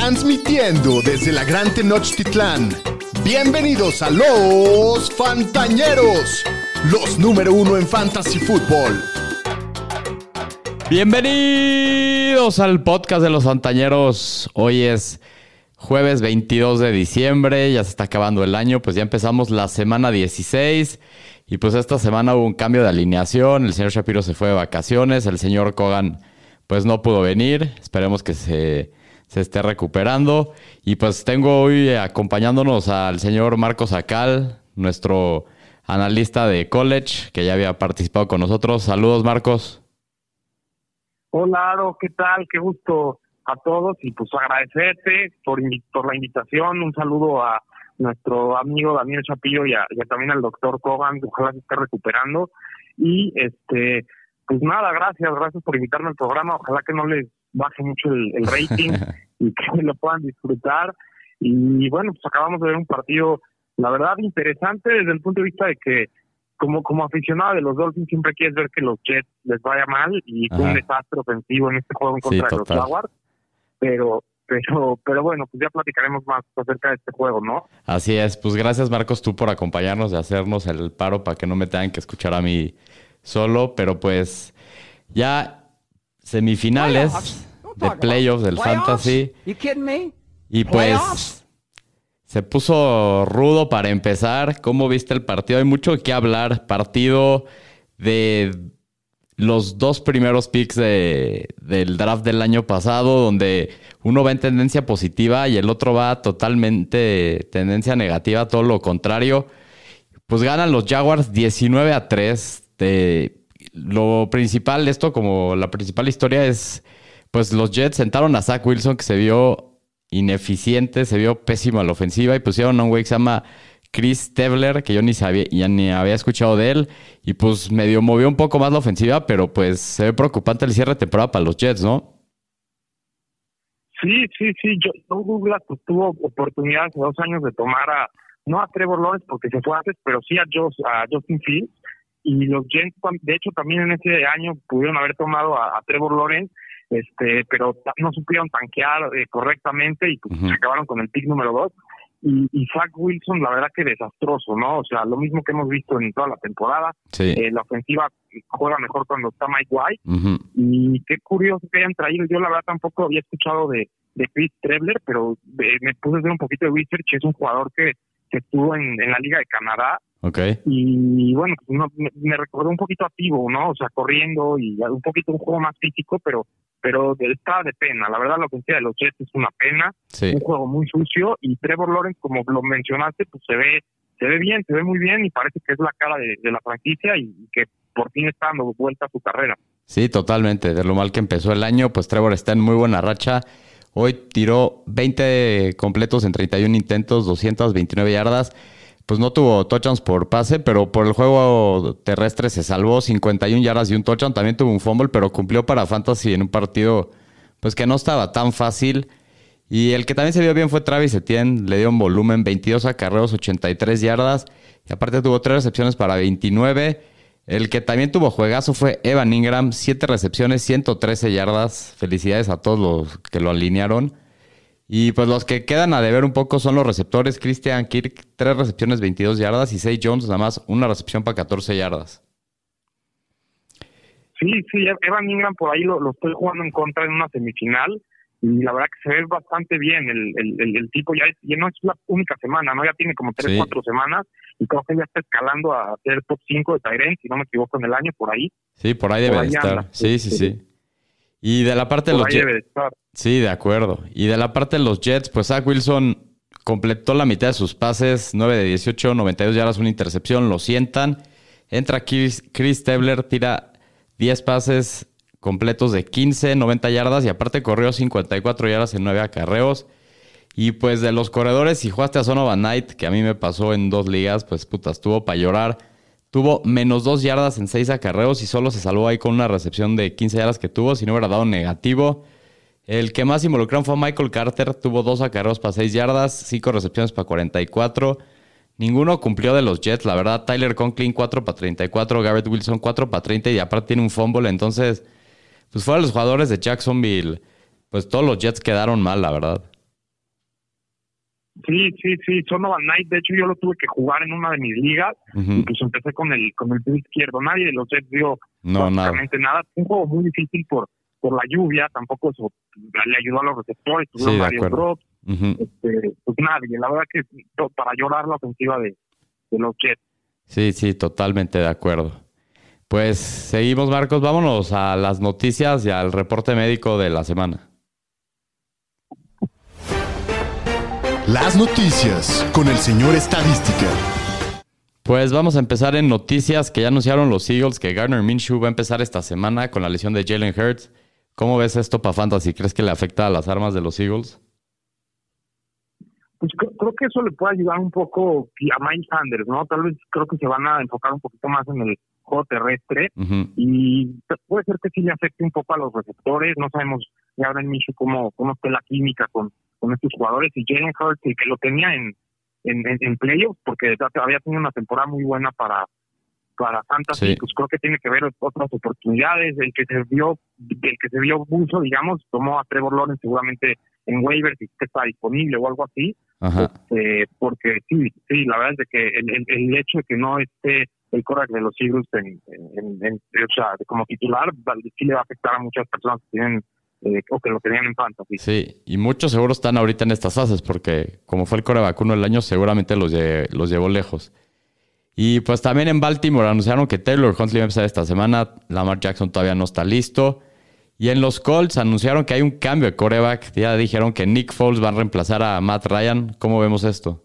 Transmitiendo desde la Gran Tenochtitlán. Bienvenidos a los Fantañeros, los número uno en Fantasy Football. Bienvenidos al podcast de los Fantañeros. Hoy es jueves 22 de diciembre, ya se está acabando el año, pues ya empezamos la semana 16 y pues esta semana hubo un cambio de alineación, el señor Shapiro se fue de vacaciones, el señor Kogan pues no pudo venir, esperemos que se, se esté recuperando y pues tengo hoy acompañándonos al señor Marcos Acal, nuestro analista de college que ya había participado con nosotros. Saludos Marcos. Hola, ¿qué tal? Qué gusto a todos y pues agradecerte por, por la invitación. Un saludo a nuestro amigo Daniel Chapillo y, también al doctor Cogan, ojalá se esté recuperando. Y este, pues nada, gracias, gracias por invitarme al programa. Ojalá que no les baje mucho el, el rating y que lo puedan disfrutar. Y bueno, pues acabamos de ver un partido, la verdad, interesante desde el punto de vista de que como, como aficionado de los Dolphins siempre quieres ver que los Jets les vaya mal y fue un desastre ofensivo en este juego en contra de los Jaguars, pero pero pero bueno, pues ya platicaremos más acerca de este juego, ¿no? Así es, pues gracias Marcos tú por acompañarnos y hacernos el paro para que no me tengan que escuchar a mí solo, pero pues ya semifinales de playoffs del fantasy. Y pues se puso rudo para empezar. ¿Cómo viste el partido? Hay mucho que hablar. Partido de los dos primeros picks del draft del año pasado, donde uno va en tendencia positiva y el otro va totalmente tendencia negativa, todo lo contrario. Pues ganan los Jaguars 19 a 3. Lo principal, esto como la principal historia es, pues los Jets sentaron a Zach Wilson, que se vio ineficiente, se vio pésimo a la ofensiva y pusieron a un güey que se llama Chris Tebler, que yo ni sabía, ya ni había escuchado de él, y pues medio movió un poco más la ofensiva, pero pues se ve preocupante el cierre de temporada para los Jets, ¿no? Sí, sí, sí, yo, Douglas pues, tuvo oportunidad hace dos años de tomar a, no a Trevor Lawrence porque se fue antes, pero sí a, a Justin Fields, y los Jets, de hecho también en ese año pudieron haber tomado a Trevor Lawrence, este pero no supieron tanquear eh, correctamente y pues, se acabaron con el pick número dos. Y, y Zach Wilson, la verdad que desastroso, ¿no? O sea, lo mismo que hemos visto en toda la temporada. Eh, la ofensiva juega mejor cuando está Mike White. Y qué curioso que hayan traído. Yo, la verdad, tampoco había escuchado de, de Chris Trebler, pero me puse a hacer un poquito de research. Es un jugador que, que estuvo en, en la Liga de Canadá Okay. Y bueno, pues, me, recordó un poquito activo, ¿no? O sea, corriendo y un poquito un juego más físico, pero pero está de pena. La verdad, la ofensiva de los Jets es una pena. Un juego muy sucio y Trevor Lawrence, como lo mencionaste, pues se ve se ve bien, se ve muy bien y parece que es la cara de, la franquicia y, que por fin está dando vuelta a su carrera. Sí, totalmente. De lo mal que empezó el año, pues Trevor está en muy buena racha. Hoy tiró 20 completos en 31 intentos, 229 yardas pues no tuvo touchdowns por pase, pero por el juego terrestre se salvó 51 yardas y un touchdown. También tuvo un fumble, pero cumplió para Fantasy en un partido pues que no estaba tan fácil. Y el que también se vio bien fue Travis Etienne, le dio un volumen 22 acarreos, 83 yardas. Y aparte tuvo tres recepciones para 29. El que también tuvo juegazo fue Evan Ingram, 7 recepciones, 113 yardas. Felicidades a todos los que lo alinearon. Y pues los que quedan a deber un poco son los receptores. Christian Kirk, tres recepciones, 22 yardas. Y Say Jones, nada más, una recepción para 14 yardas. Sí, sí, Evan Ingram por ahí lo, estoy jugando en contra en una semifinal. Y la verdad que se ve bastante bien. El, el, el, tipo ya, ya, no es la única semana, ¿no? Ya tiene como 3, 4 semanas. Y creo que ya está escalando a ser top 5 de Tyrant, si no me equivoco, en el año, por ahí. Sí, por ahí debe estar. Sí, sí, sí. Y de la parte de los Jets. Sí, de acuerdo. Y de la parte de los Jets, pues Zach Wilson completó la mitad de sus pases, 9 de 18, 92 yardas, una intercepción, lo sientan. Entra Chris, Chris Tebler, tira 10 pases completos de 15, 90 yardas y aparte corrió 54 yardas en 9 acarreos. Y pues de los corredores, si jugaste a Sonovan Knight, que a mí me pasó en dos ligas, pues puta, estuvo para llorar. Tuvo menos dos yardas en seis acarreos y solo se salvó ahí con una recepción de 15 yardas que tuvo, si no hubiera dado negativo. El que más involucraron fue Michael Carter, tuvo dos acarreos para 6 yardas, cinco recepciones para 44. Ninguno cumplió de los Jets, la verdad. Tyler Conklin 4 para 34, Garrett Wilson 4 para 30 y aparte tiene un fumble. Entonces, pues fueron los jugadores de Jacksonville, pues todos los Jets quedaron mal, la verdad. Sí, sí, sí, Sonovan Knight, de hecho yo lo tuve que jugar en una de mis ligas y pues empecé con el con el pie izquierdo, nadie de los Jets dio no, prácticamente nada. un juego muy difícil por por la lluvia, tampoco eso le ayudó a los receptores, tuvieron varios drops, este, pues nadie, la verdad que para llorar la ofensiva de, de los Jets. Sí, sí, totalmente de acuerdo. Pues seguimos, Marcos, vámonos a las noticias y al reporte médico de la semana. Las noticias con el señor Estadística. Pues vamos a empezar en noticias que ya anunciaron los Eagles que Garner Minshew va a empezar esta semana con la lesión de Jalen Hurts. ¿Cómo ves esto para Fantasy? ¿Crees que le afecta a las armas de los Eagles? Pues creo que eso le puede ayudar un poco a Miles Sanders, ¿no? Tal vez creo que se van a enfocar un poquito más en el juego terrestre y puede ser que sí le afecte un poco a los receptores. No sabemos ya ahora en Minshew cómo, cómo esté la química con, con estos jugadores y Jalen Hurts, que lo tenía en, en, en, playoffs, porque había tenido una temporada muy buena para para Fantasy, pues creo que tiene que ver otras oportunidades, el que se vio, el que se vio mucho, digamos, tomó a Trevor Lawrence seguramente en waivers que está disponible o algo así, este, porque sí, sí, la verdad es que el, el, hecho de que no esté el Korak de los Eagles en, en, o sea, como titular, sí le va a afectar a muchas personas que tienen eh, o que lo tenían en fantasy. Sí, y muchos seguros están ahorita en estas fases porque como fue el core vacuno del año, seguramente los, los llevó lejos. Y pues también en Baltimore anunciaron que Taylor Huntley va a empezar esta semana, Lamar Jackson todavía no está listo. Y en los Colts anunciaron que hay un cambio de coreback. Ya dijeron que Nick Foles va a reemplazar a Matt Ryan. ¿Cómo vemos esto?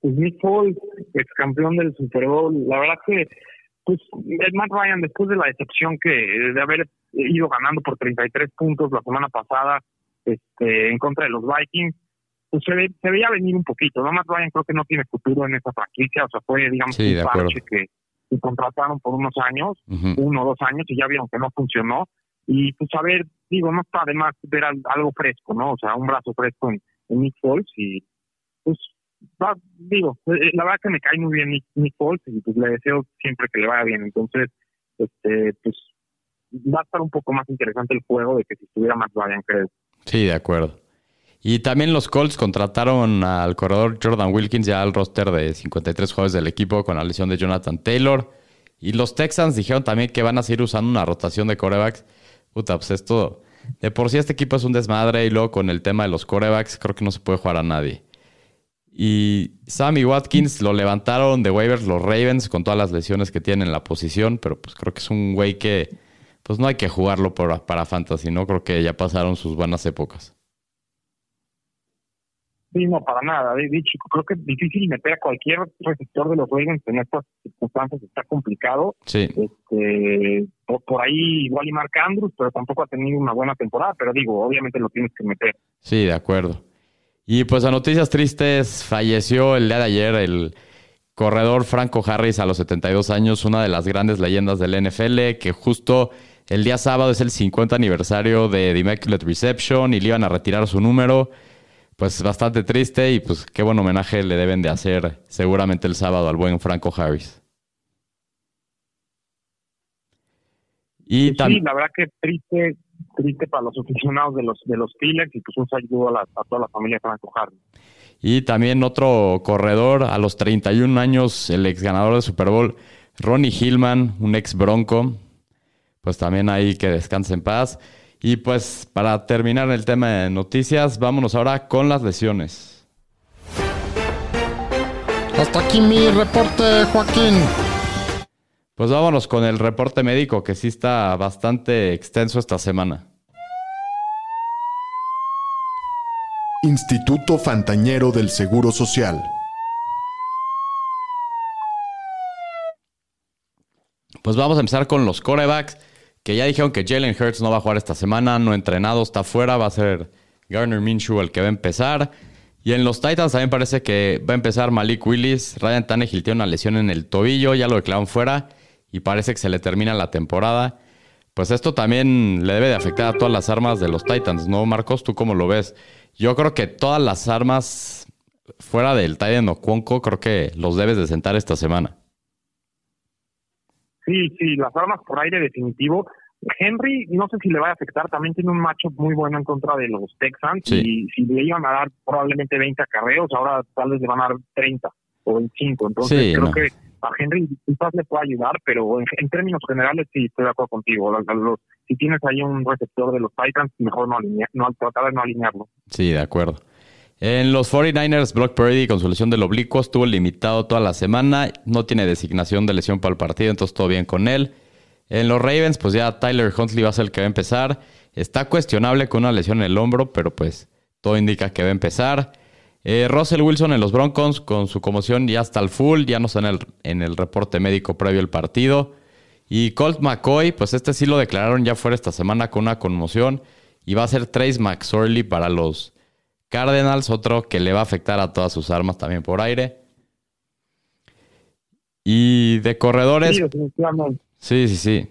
Pues Nick Foles, ex campeón del Super Bowl, la verdad que pues Matt Ryan después de la decepción que de haber ido ganando por 33 puntos la semana pasada este, en contra de los Vikings, pues se, se veía venir un poquito. No Matt Ryan creo que no tiene futuro en esa franquicia, o sea, fue, digamos, un parche que, contrataron por unos años, uno o dos años, y ya vieron que no funcionó. Y pues a ver, digo, no está de más ver algo fresco, ¿no? O sea, un brazo fresco en, Nick Foles y pues digo, eh, eh, la verdad que me cae muy bien Nick, Nick Foles y pues le deseo siempre que le vaya bien. Entonces, este, pues va a estar un poco más interesante el juego de que si estuviera más Ryan, creo. Sí, de acuerdo. Y también los Colts contrataron al corredor Jordan Wilkins ya al roster de 53 jugadores del equipo con la lesión de Jonathan Taylor. Y los Texans dijeron también que van a seguir usando una rotación de corebacks. Puta, pues esto. De por sí este equipo es un desmadre y luego con el tema de los corebacks creo que no se puede jugar a nadie. Y Sammy Watkins lo levantaron de waivers los Ravens con todas las lesiones que tienen en la posición, pero pues creo que es un güey que pues no hay que jugarlo para fantasy, ¿no? Creo que ya pasaron sus buenas épocas. Sí, no, para nada. De hecho, creo que es difícil meter a cualquier receptor de los Ravens en estas circunstancias. Está complicado. Sí. Este, por, ahí igual y Mark Andrews, pero tampoco ha tenido una buena temporada. Pero digo, obviamente lo tienes que meter. Sí, de acuerdo. Y pues a noticias tristes, falleció el día de ayer el corredor Franco Harris a los 72 años, una de las grandes leyendas del NFL, que justo el día sábado es el 50 aniversario de The Immaculate Reception y le iban a retirar su número pues bastante triste y pues qué buen homenaje le deben de hacer seguramente el sábado al buen Franco Harris. Y sí, la verdad que triste, triste para los aficionados de los de los Steelers y pues un saludo a, a toda la familia de Franco Harris. Y también otro corredor a los 31 años, el ex ganador de Super Bowl, Ronnie Hillman, un ex bronco. Pues también ahí que descanse en paz. Y pues para terminar el tema de noticias, vámonos ahora con las lesiones. Hasta aquí mi reporte, Joaquín. Pues vámonos con el reporte médico que sí está bastante extenso esta semana. Instituto Fantañero del Seguro Social. Pues vamos a empezar con los corebacks que ya dijeron que Jalen Hurts no va a jugar esta semana, no entrenado, está fuera, va a ser Garner Minshew el que va a empezar. Y en los Titans también parece que va a empezar Malik Willis. Ryan Tannehill tiene una lesión en el tobillo, ya lo declararon fuera y parece que se le termina la temporada. Pues esto también le debe de afectar a todas las armas de los Titans, ¿no, Marcos? ¿Tú cómo lo ves? Yo creo que todas las armas fuera del Titan o Cuonco, creo que los debes de sentar esta semana. Sí, sí, las armas por aire definitivo. Henry, no sé si le va a afectar, también tiene un macho muy bueno en contra de los Texans y si le iban a dar probablemente 20 acarreos, ahora tal vez le van a dar 30 o 25. Entonces creo que a Henry quizás le puede ayudar, pero en, términos generales sí estoy de acuerdo contigo. si tienes ahí un receptor de los Titans, mejor no, alinear, no tratar de no alinearlo. Sí, de acuerdo. En los 49ers, Brock Purdy con su lesión del oblicuo estuvo limitado toda la semana. No tiene designación de lesión para el partido, entonces todo bien con él. En los Ravens, pues ya Tyler Huntley va a ser el que va a empezar. Está cuestionable con una lesión en el hombro, pero pues todo indica que va a empezar. Eh, Russell Wilson en los Broncos con su conmoción ya está al full, ya no está en el, en el reporte médico previo al partido. Y Colt McCoy, pues este sí lo declararon ya fuera esta semana con una conmoción. Y va a ser Trace McSorley para los Cardinals, otro que le va a afectar a todas sus armas también por aire. Y de corredores. Sí, sí, sí.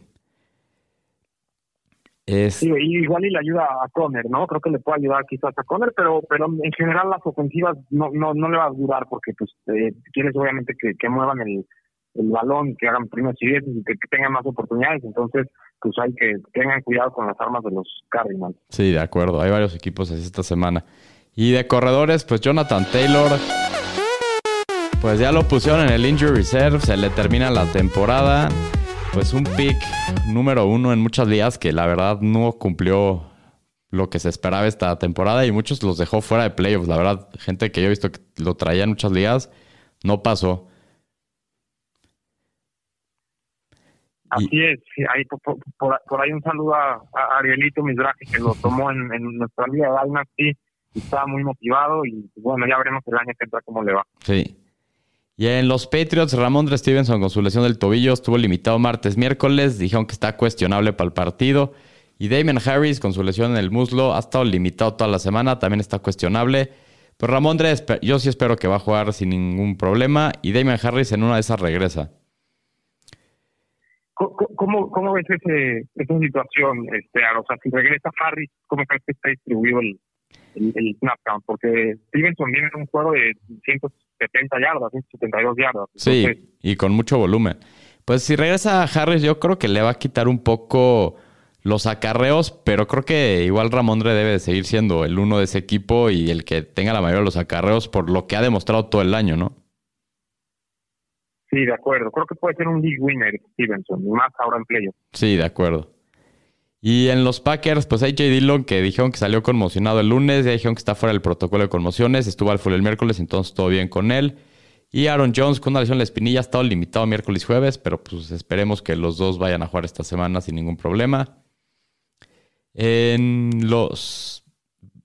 Es... igual y le ayuda a Conner, ¿no? Creo que le puede ayudar quizás a Conner, pero pero en general las ofensivas no no, no le va a durar porque pues eh, quieres obviamente que, que muevan el, el balón, que hagan primeros y y que, tengan más oportunidades, entonces pues hay que tengan cuidado con las armas de los Cardinals. Sí, de acuerdo, hay varios equipos así esta semana. Y de corredores, pues Jonathan Taylor pues ya lo pusieron en el injury reserve, se le termina la temporada pues un pick número uno en muchas ligas que la verdad no cumplió lo que se esperaba esta temporada y muchos los dejó fuera de playoffs. La verdad, gente que yo he visto que lo traía en muchas ligas, no pasó. Así es, ahí, por, ahí un saludo a, Arielito Misraje que lo tomó en, nuestra liga de estaba muy motivado y bueno, ya veremos el año que entra cómo le va. Sí, y en los Patriots, Ramondre Stevenson con su lesión del tobillo estuvo limitado martes, miércoles. Dijeron que está cuestionable para el partido. Y Damien Harris con su lesión en el muslo ha estado limitado toda la semana, también está cuestionable. Pero Ramondre, yo sí espero que va a jugar sin ningún problema. Y Damien Harris en una de esas regresa. ¿Cómo, cómo ves ese, esa situación, este, O sea, si regresa Harris, ¿cómo crees que está distribuido el, el, snap count? Porque Stevenson viene en un juego de 100 70 yardas, 72 yardas. sí, y con mucho volumen. Pues si regresa a Harris, yo creo que le va a quitar un poco los acarreos, pero creo que igual Ramondre debe de seguir siendo el uno de ese equipo y el que tenga la mayoría de los acarreos por lo que ha demostrado todo el año, ¿no? Sí, de acuerdo. Creo que puede ser un league winner Stevenson, más ahora en playoff. Sí, de acuerdo. Y en los Packers, pues hay J. Dillon que dijeron que salió conmocionado el lunes, ya dijeron que está fuera del protocolo de conmociones, estuvo al full el miércoles, entonces todo bien con él. Y Aaron Jones con una lesión en la espinilla ha estado limitado miércoles y jueves, pero pues esperemos que los dos vayan a jugar esta semana sin ningún problema. En los,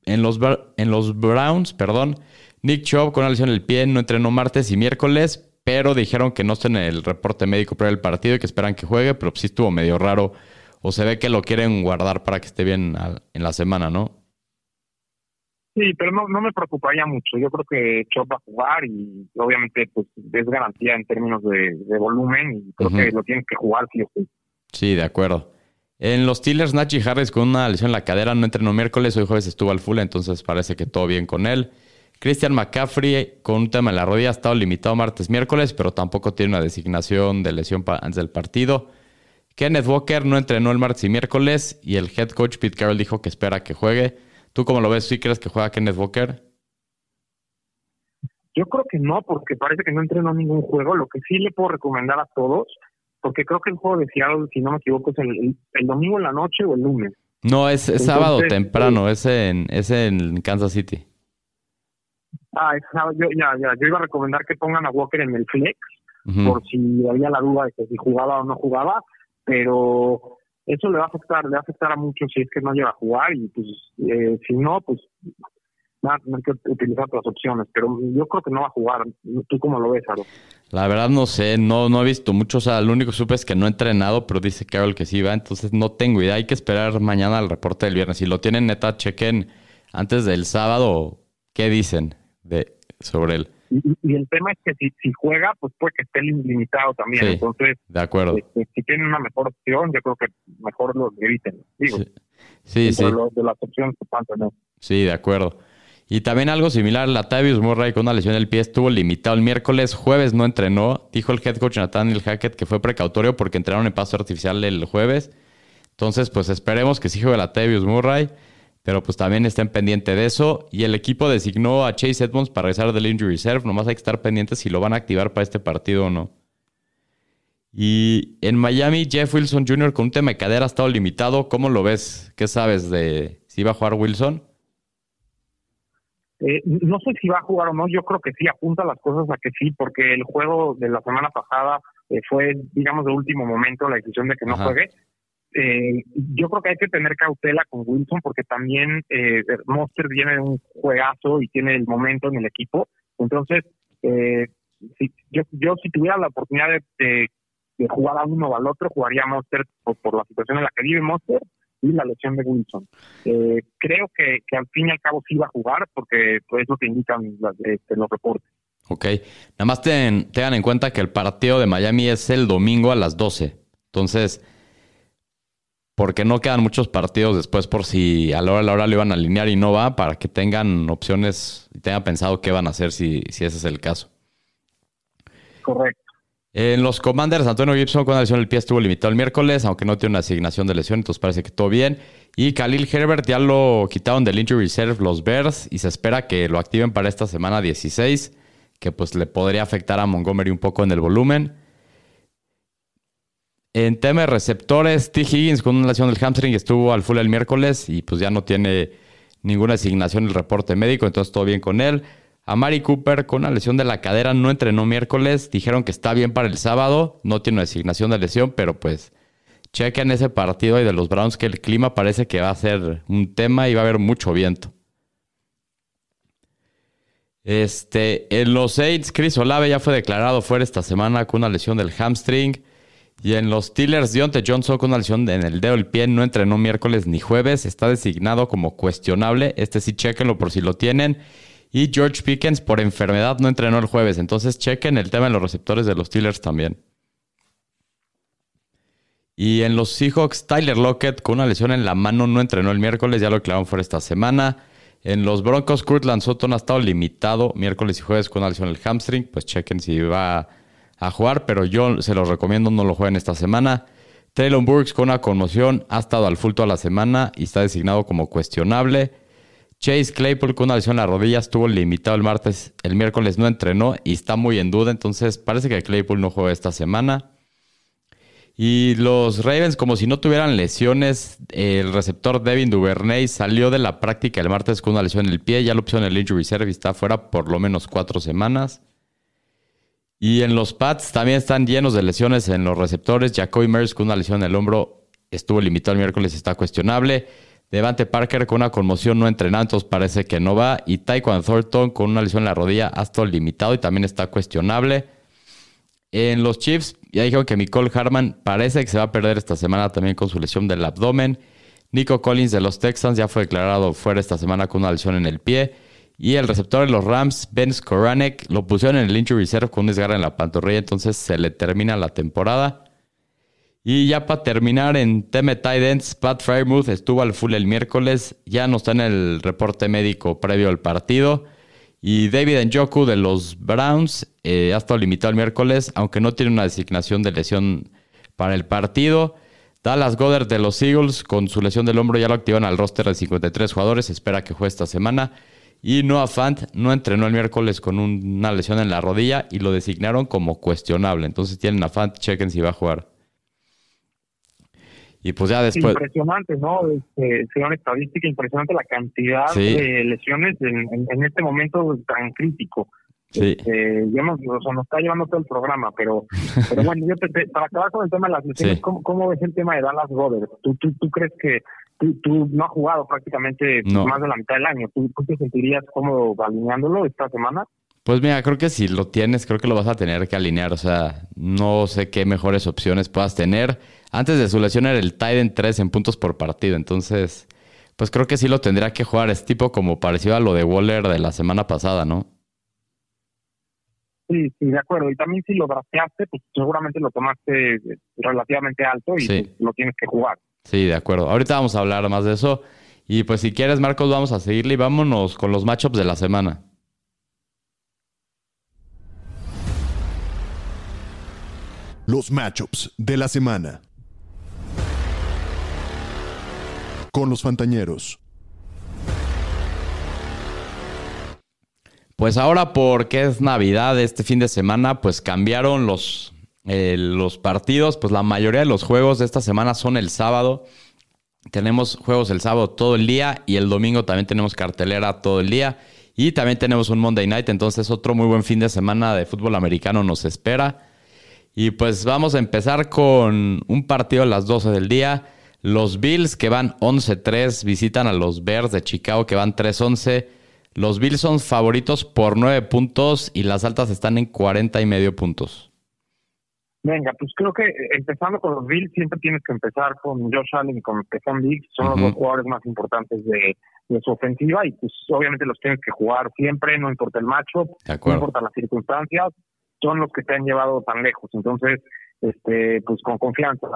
en los, en los Browns, perdón, Nick Chubb con una lesión en el pie no entrenó martes y miércoles, pero dijeron que no está en el reporte médico para el partido y que esperan que juegue, pero sí estuvo medio raro o se ve que lo quieren guardar para que esté bien en la semana, ¿no? Sí, pero no, no me preocuparía mucho. Yo creo que Chop va a jugar y obviamente pues es garantía en términos de, volumen y creo que lo tienen que jugar sí o sí. Sí, de acuerdo. En los Steelers, Nachi Harris con una lesión en la cadera no entrenó miércoles, hoy jueves estuvo al full, entonces parece que todo bien con él. Christian McCaffrey con un tema en la rodilla ha estado limitado martes, miércoles, pero tampoco tiene una designación de lesión antes del partido. Kenneth Walker no entrenó el martes y miércoles y el head coach Pete Carroll dijo que espera que juegue. ¿Tú cómo lo ves? ¿Sí crees que juega Kenneth Walker? Yo creo que no, porque parece que no entrenó ningún juego. Lo que sí le puedo recomendar a todos, porque creo que el juego de Seattle, si no me equivoco, es el, domingo en la noche o el lunes. No, es, sábado temprano, es en, es en Kansas City. Ah, yo, ya, ya, yo iba a recomendar que pongan a Walker en el flex, por si había la duda de que si jugaba o no jugaba pero eso le va a afectar, le va a afectar a muchos si es que no llega a jugar y pues eh, si no, pues va a tener que utilizar otras opciones, pero yo creo que no va a jugar. ¿Tú cómo lo ves, Aro? La verdad no sé, no, no he visto mucho, o sea, lo único que supe es que no he entrenado, pero dice Carol que sí va, entonces no tengo idea, hay que esperar mañana al reporte del viernes. Si lo tienen neta, chequen antes del sábado qué dicen de sobre él. Y, el tema es que si, si juega, pues puede que esté limitado también. Entonces, de acuerdo. Este, si tienen una mejor opción, yo creo que mejor lo eviten. Digo, sí, sí. De, las opciones que puedan tener. Sí, de acuerdo. Y también algo similar, Latavius Murray con una lesión del pie estuvo limitado el miércoles, jueves no entrenó. Dijo el head coach Nathaniel Hackett que fue precautorio porque entraron en paso artificial el jueves. Entonces, pues esperemos que sí juegue la Tevius Murray, pero pues también estén pendientes de eso. Y el equipo designó a Chase Edmonds para regresar del injury reserve. Nomás hay que estar pendientes si lo van a activar para este partido o no. Y en Miami, Jeff Wilson Jr. con un tema de cadera ha estado limitado. ¿Cómo lo ves? ¿Qué sabes de si va a jugar Wilson? Eh, no sé si va a jugar o no, yo creo que sí, apunta las cosas a que sí, porque el juego de la semana pasada eh, fue, digamos, de último momento la decisión de que no juegue. Eh, yo creo que hay que tener cautela con Wilson porque también eh, Monster viene un juegazo y tiene el momento en el equipo. Entonces, si, yo, yo si tuviera la oportunidad de, jugar a uno o al otro, jugaría Monster por, por la situación en la que vive Monster y la lesión de Wilson. Eh, creo que, al fin y al cabo sí va a jugar porque pues, es lo que indican este, los reportes. Ok, nada más tengan en cuenta que el partido de Miami es el domingo a las 12. Entonces, porque no quedan muchos partidos después por si a la hora, a la hora lo iban a alinear y no va, para que tengan opciones y tengan pensado qué van a hacer si, si ese es el caso. Correcto. En los Commanders, Antonio Gibson con una lesión del pie estuvo limitado el miércoles, aunque no tiene una asignación de lesión, entonces parece que todo bien. Y Khalil Herbert ya lo quitaron del injury reserve los Bears y se espera que lo activen para esta semana 16, que pues le podría afectar a Montgomery un poco en el volumen. En tema de receptores, T. Higgins con una lesión del hamstring estuvo al full el miércoles y pues ya no tiene ninguna asignación el reporte médico, entonces todo bien con él. A Mari Cooper con una lesión de la cadera no entrenó miércoles. Dijeron que está bien para el sábado. No tiene una designación de lesión, pero pues chequen ese partido y de los Browns que el clima parece que va a ser un tema y va a haber mucho viento. Este, en los Saints, Chris Olave ya fue declarado fuera esta semana con una lesión del hamstring. Y en los Steelers, Deontay Johnson con una lesión en el dedo del pie no entrenó miércoles ni jueves. Está designado como cuestionable. Este sí, chequenlo por si lo tienen. Y George Pickens por enfermedad no entrenó el jueves. Entonces chequen el tema en los receptores de los Steelers también. Y en los Seahawks, Tyler Lockett con una lesión en la mano no entrenó el miércoles, ya lo declararon fuera esta semana. En los Broncos, Kurtland Sutton ha estado limitado miércoles y jueves con una lesión en el hamstring. Pues chequen si va a jugar, pero yo se los recomiendo, no lo jueguen esta semana. Traylon Burks con una conmoción ha estado al full toda la semana y está designado como cuestionable. Chase Claypool con una lesión en la rodilla estuvo limitado el martes, el miércoles no entrenó y está muy en duda, entonces parece que Claypool no juega esta semana. Y los Ravens, como si no tuvieran lesiones, el receptor Devin Duvernay salió de la práctica el martes con una lesión en el pie, ya la opción el injury reserve está fuera por lo menos cuatro semanas. Y en los Pats también están llenos de lesiones en los receptores. Jacoby Mers con una lesión en el hombro estuvo limitado el miércoles está cuestionable. Devante Parker con una conmoción no entrenada, entonces parece que no va. Y Taekwondo Thornton con una lesión en la rodilla ha estado limitado y también está cuestionable. En los Chiefs, ya dijeron que Nicole Harman parece que se va a perder esta semana también con su lesión del abdomen. Nico Collins de los Texans ya fue declarado fuera esta semana con una lesión en el pie. Y el receptor de los Rams, Ben Skoranek, lo pusieron en el injury reserve con un desgarre en la pantorrilla, entonces se le termina la temporada. Y ya para terminar en Teme Titans, Pat Frymouth estuvo al full el miércoles, ya no está en el reporte médico previo al partido. Y David Njoku de los Browns eh, ha estado limitado el miércoles, aunque no tiene una designación de lesión para el partido. Dallas Goddard de los Eagles con su lesión del hombro ya lo activan al roster de 53 jugadores, espera que juegue esta semana. Y Noah Fant no entrenó el miércoles con una lesión en la rodilla y lo designaron como cuestionable. Entonces tienen a Fant, chequen si va a jugar. Y pues ya después. Impresionante, ¿no? Este, una estadística, impresionante la cantidad de lesiones en, este momento tan crítico. Sí. Este, nos, nos está llevando todo el programa, pero, pero bueno, yo para acabar con el tema de las lesiones, ¿cómo, ves el tema de Dallas Goddard? ¿Tú, tú, tú crees que tú, tú no has jugado prácticamente más de la mitad del año? ¿Tú, ¿Tú te sentirías cómodo alineándolo esta semana? Pues mira, creo que si lo tienes, creo que lo vas a tener que alinear. O sea, no sé qué mejores opciones puedas tener. Antes de su lesión era el Titan 3 en puntos por partido. Entonces, pues creo que sí lo tendría que jugar. Es tipo como parecido a lo de Waller de la semana pasada, ¿no? Sí, sí, de acuerdo. Y también si lo drafteaste, pues seguramente lo tomaste relativamente alto y lo tienes que jugar. Sí, de acuerdo. Ahorita vamos a hablar más de eso. Y pues si quieres, Marcos, vamos a seguirle y vámonos con los matchups de la semana. Los matchups de la semana. con los Fantañeros. Pues ahora porque es Navidad este fin de semana, pues cambiaron los, eh, los partidos. Pues la mayoría de los juegos de esta semana son el sábado. Tenemos juegos el sábado todo el día y el domingo también tenemos cartelera todo el día. Y también tenemos un Monday Night, entonces otro muy buen fin de semana de fútbol americano nos espera. Y pues vamos a empezar con un partido a las 12 del día. Los Bills que van 11-3 visitan a los Bears de Chicago que van 3-11. Los Bills son favoritos por 9 puntos y las altas están en 40 y medio puntos. Venga, pues creo que eh, empezando con los Bills, siempre tienes que empezar con Josh Allen y con Stephon Diggs, son los dos jugadores más importantes de, su ofensiva y pues obviamente los tienes que jugar siempre, no importa el macho, no importa las circunstancias, son los que te han llevado tan lejos, entonces, este pues con confianza.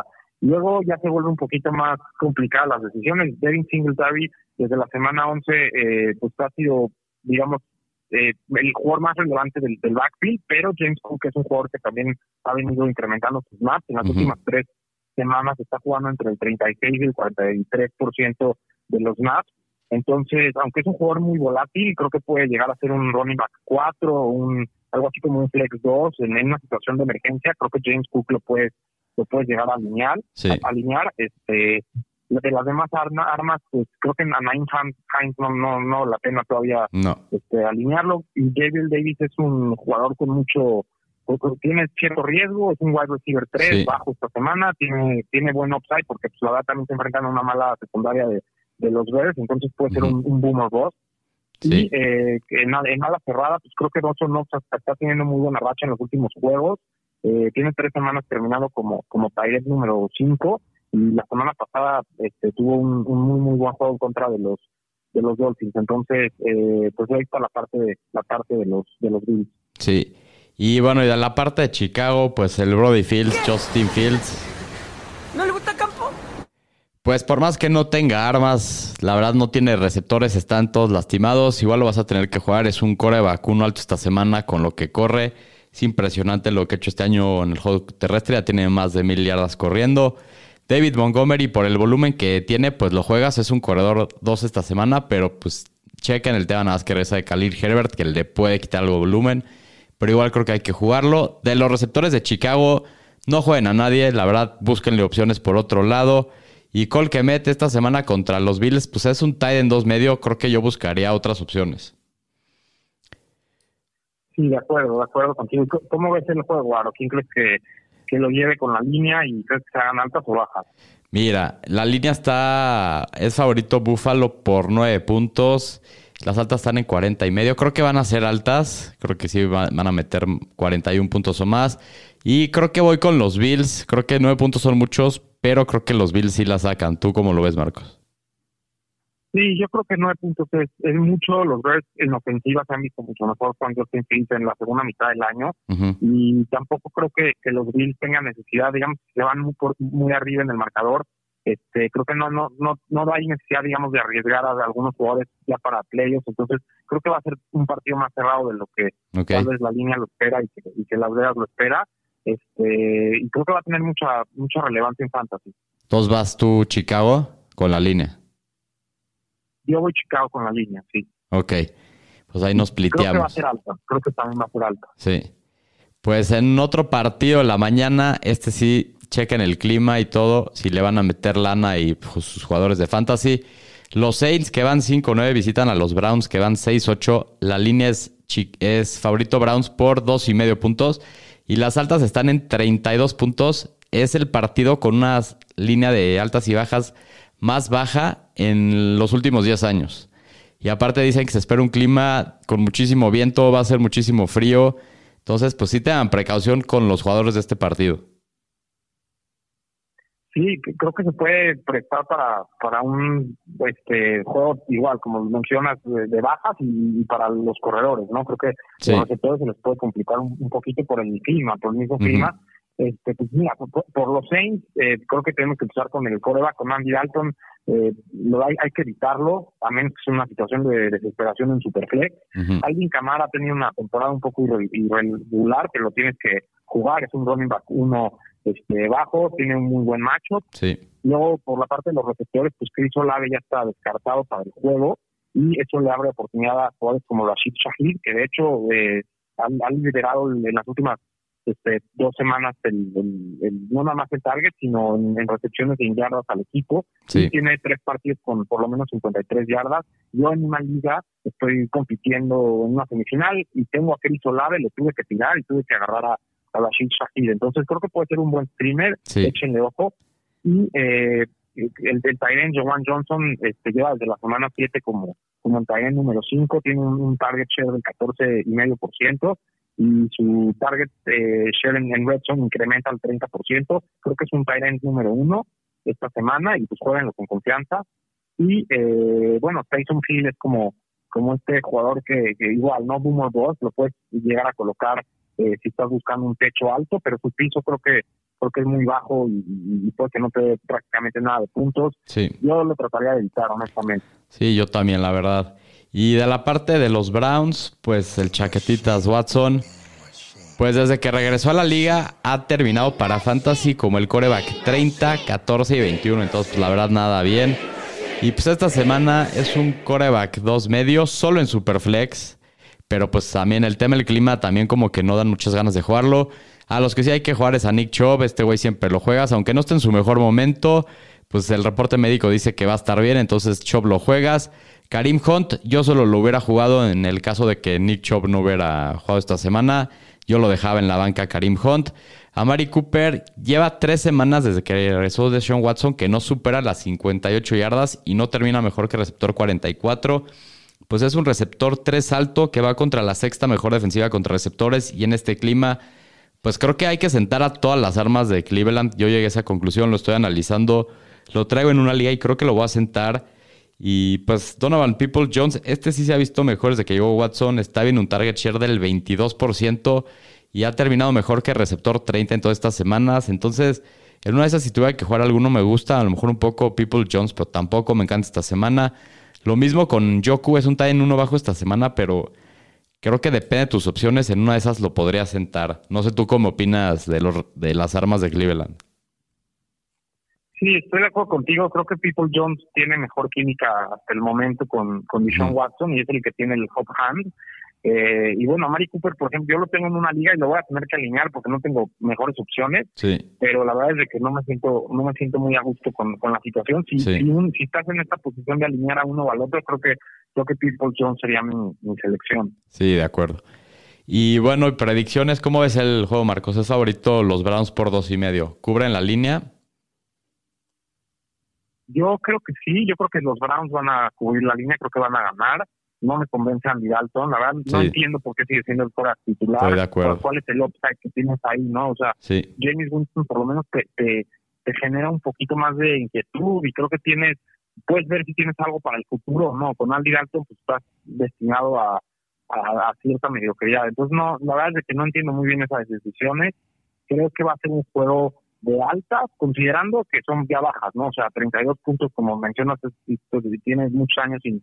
Luego ya se vuelve un poquito más complicada las decisiones. Devin Singletary desde la semana 11 eh, pues ha sido, digamos, eh, el jugador más relevante del, backfield, pero James Cook es un jugador que también ha venido incrementando sus maps. En las últimas tres semanas está jugando entre el 36 y el 43% de los maps. Entonces, aunque es un jugador muy volátil, creo que puede llegar a ser un running back 4 o un, algo así como un flex 2 en, una situación de emergencia. Creo que James Cook lo puede lo puedes llegar a alinear, alinear, este, de las demás armas, pues creo que a Nine Hines no, no, no la pena todavía este, alinearlo. Y Gabriel Davis es un jugador con mucho, tiene cierto riesgo, es un wide receiver 3 bajo esta semana, tiene, tiene buen upside porque pues, la verdad también se enfrentan a una mala secundaria de, de los Bears, entonces puede ser un, un boomer boss. Y eh, en, en ala cerrada, pues creo que Dawson Knox está teniendo muy buena racha en los últimos juegos. Eh, tiene tres semanas terminado como, como número 5 y la semana pasada este, tuvo un, muy muy buen juego en contra de los de los Dolphins. Entonces, eh, pues ahí está la parte de la parte de los de los Bills. Sí. Y bueno, y de la parte de Chicago, pues el Brody Fields, Justin Fields. ¿No le gusta campo? Pues por más que no tenga armas, la verdad no tiene receptores, están todos lastimados. Igual lo vas a tener que jugar. Es un core vacuno alto esta semana con lo que corre. Es impresionante lo que ha hecho este año en el juego terrestre. Ya tiene más de mil yardas corriendo. David Montgomery, por el volumen que tiene, pues lo juegas. Es un corredor 2 esta semana, pero pues checa en el tema nada más que reza de Khalil Herbert, que le puede quitar algo de volumen. Pero igual creo que hay que jugarlo. De los receptores de Chicago, no jueguen a nadie. La verdad, búsquenle opciones por otro lado. Y Cole Kemet esta semana contra los Bills, pues es un tight en dos medio. Creo que yo buscaría otras opciones. De acuerdo, de acuerdo contigo. ¿Cómo ves el juego, Aro? ¿Quién crees que, que lo lleve con la línea y crees que se hagan altas o bajas? Mira, la línea está, es favorito Búfalo por nueve puntos. Las altas están en 40 y medio. Creo que van a ser altas. Creo que sí van a meter 41 puntos o más. Y creo que voy con los Bills. Creo que nueve puntos son muchos, pero creo que los Bills sí la sacan. ¿Tú cómo lo ves, Marcos? Sí, yo creo que nueve puntos es, es mucho. Los Bears en ofensiva se han visto mucho mejor cuando se en la segunda mitad del año. Y tampoco creo que, que, los Bills tengan necesidad, digamos, se van muy, muy arriba en el marcador. Este, creo que no, no, no, no hay necesidad, digamos, de arriesgar a algunos jugadores ya para playoffs. Entonces, creo que va a ser un partido más cerrado de lo que tal vez la línea lo espera y que, y que las Vegas lo espera. Este, y creo que va a tener mucha, mucha relevancia en fantasy. Entonces vas tú, Chicago, con la línea. Yo voy Chicago con la línea, sí. Ok. Pues ahí nos pliteamos. Creo que va a ser alta. Creo que también va a ser alta. Sí. Pues en otro partido de la mañana, este sí, chequen el clima y todo, si le van a meter lana y pues, sus jugadores de fantasy. Los Saints que van 5-9 visitan a los Browns que van 6-8. La línea es, es favorito Browns por dos y medio puntos. Y las altas están en 32 puntos. Es el partido con una línea de altas y bajas más baja en los últimos 10 años. Y aparte dicen que se espera un clima con muchísimo viento, va a ser muchísimo frío. Entonces, pues sí tengan precaución con los jugadores de este partido. Sí, creo que se puede prestar para, para un este juego igual, como mencionas, de, bajas y, para los corredores, ¿no? Creo que sí. a los se les puede complicar un, poquito por el clima, por el mismo clima. Este, pues mira, por, los Saints, eh, creo que tenemos que empezar con el coreback, con Andy Dalton. Eh, lo hay, hay que evitarlo, a menos que sea una situación de desesperación en Superflex. Alguien Camara ha tenido una temporada un poco irregular, que lo tienes que jugar, es un running back uno este, bajo, tiene un muy buen macho. Sí. Luego, por la parte de los receptores, pues Chris Olave ya está descartado para el juego y eso le abre oportunidad a jugadores como Rashid Shahid, que de hecho eh, han, liderado en las últimas este, dos semanas el, no nada más el target, sino en, recepciones de yardas al equipo. Sí. tiene tres partidos con por lo menos 53 yardas. Yo en una liga estoy compitiendo en una semifinal y tengo a Chris Olave, le tuve que tirar y tuve que agarrar a, a Rashid Shahid. Entonces creo que puede ser un buen streamer, Sí. échenle ojo. Y eh, el, el Tyrant Joan Johnson este, lleva desde la semana 7 como, como el Tyrant número 5, tiene un, target share del 14,5% y su target eh, share en, en Red Zone incrementa al 30%. Creo que es un Tyrant número 1 esta semana y pues jueguenlo con confianza. Y eh, bueno, Tyson Hill es como, como este jugador que, igual, no Boomer Boss, lo puedes llegar a colocar eh, si estás buscando un techo alto, pero su piso creo que porque es muy bajo y, puede que no te dé prácticamente nada de puntos. Sí. Yo lo trataría de evitar, honestamente. Sí, yo también, la verdad. Y de la parte de los Browns, pues el chaquetitas Watson, pues desde que regresó a la liga ha terminado para Fantasy como el coreback 30, 14 y 21. Entonces, pues la verdad, nada bien. Y pues esta semana es un coreback 2 medios, solo en Superflex. Pero pues también el tema del clima también como que no dan muchas ganas de jugarlo. A los que sí hay que jugar es a Nick Chubb, este güey siempre lo juegas, aunque no esté en su mejor momento, pues el reporte médico dice que va a estar bien, entonces Chubb lo juegas. Karim Hunt, yo solo lo hubiera jugado en el caso de que Nick Chubb no hubiera jugado esta semana. Yo lo dejaba en la banca Karim Hunt. A Mari Cooper lleva tres semanas desde que regresó de Sean Watson que no supera las 58 yardas y no termina mejor que receptor 44. Pues es un receptor 3 alto que va contra la sexta mejor defensiva contra receptores y en este clima pues creo que hay que sentar a todas las armas de Cleveland. Yo llegué a esa conclusión, lo estoy analizando, lo traigo en una liga y creo que lo voy a sentar. Y pues Donovan People Jones, este sí se ha visto mejor desde que llegó Watson, está bien un target share del 22% y ha terminado mejor que receptor 30 en todas estas semanas. Entonces, en una de esas si tuviera que jugar alguno me gusta, a lo mejor un poco People Jones, pero tampoco me encanta esta semana. Lo mismo con Joku, es un en uno bajo esta semana, pero Creo que depende de tus opciones. En una de esas lo podrías sentar. No sé tú cómo opinas de, de las armas de Cleveland. Sí, estoy de acuerdo contigo. Creo que People Jones tiene mejor química hasta el momento con, con Watson y es el que tiene el hop hand. Eh, y bueno, a Mari Cooper, por ejemplo, yo lo tengo en una liga y lo voy a tener que alinear porque no tengo mejores opciones. Sí. Pero la verdad es de que no me siento no me siento muy a gusto con, con la situación. Si, si, si, estás en esta posición de alinear a uno o al otro, creo que creo que People Jones sería mi, selección. Sí, de acuerdo. Y bueno, predicciones, ¿cómo ves el juego, Marcos? ¿Es favorito los Browns por dos y medio? ¿Cubren la línea? Yo creo que sí, yo creo que los Browns van a cubrir la línea, creo que van a ganar no me convence Andy Dalton. La verdad, no entiendo por qué sigue siendo el fuera titular. Estoy de acuerdo. ¿Cuál es el upside que tienes ahí, no? O sea, James Winston por lo menos te, te, genera un poquito más de inquietud y creo que tienes, puedes ver si tienes algo para el futuro o no. Con Andy Dalton, pues estás destinado a, a, cierta mediocridad. Entonces, no, la verdad es que no entiendo muy bien esas decisiones. Creo que va a ser un juego de altas, considerando que son ya bajas, ¿no? O sea, 32 puntos, como mencionas, tienes muchos años sin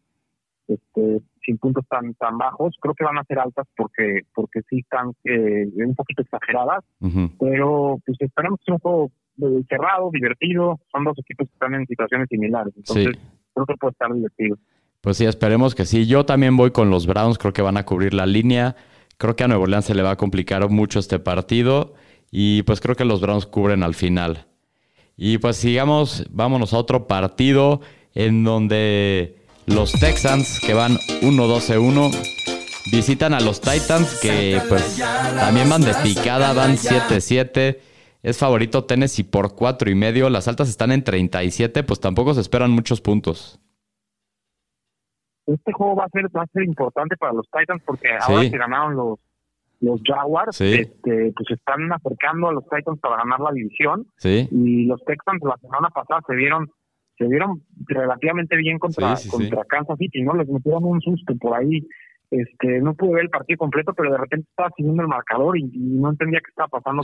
este, sin puntos tan tan bajos, creo que van a ser altas porque porque sí están eh, un poquito exageradas, pero pues esperamos que sea un juego eh, cerrado, divertido, son dos equipos que están en situaciones similares, entonces creo que puede estar divertido. Pues sí, esperemos que sí. Yo también voy con los Browns, creo que van a cubrir la línea. Creo que a Nuevo Orleans se le va a complicar mucho este partido y pues creo que los Browns cubren al final. Y pues sigamos, vámonos a otro partido en donde los Texans, que van 1-12-1, visitan a los Titans, que pues también van de picada, van 7-7. Es favorito Tennessee por 4 y medio. Las altas están en 37, pues tampoco se esperan muchos puntos. Este juego va a ser, va a ser importante para los Titans porque ahora que ganaron los, los Jaguars, este, pues están acercando a los Titans para ganar la división. Y los Texans la semana pasada se vieron se vieron relativamente bien contra, contra Kansas City, ¿no? Les metieron un susto por ahí. Este, no pude ver el partido completo, pero de repente estaba siguiendo el marcador y, no entendía qué estaba pasando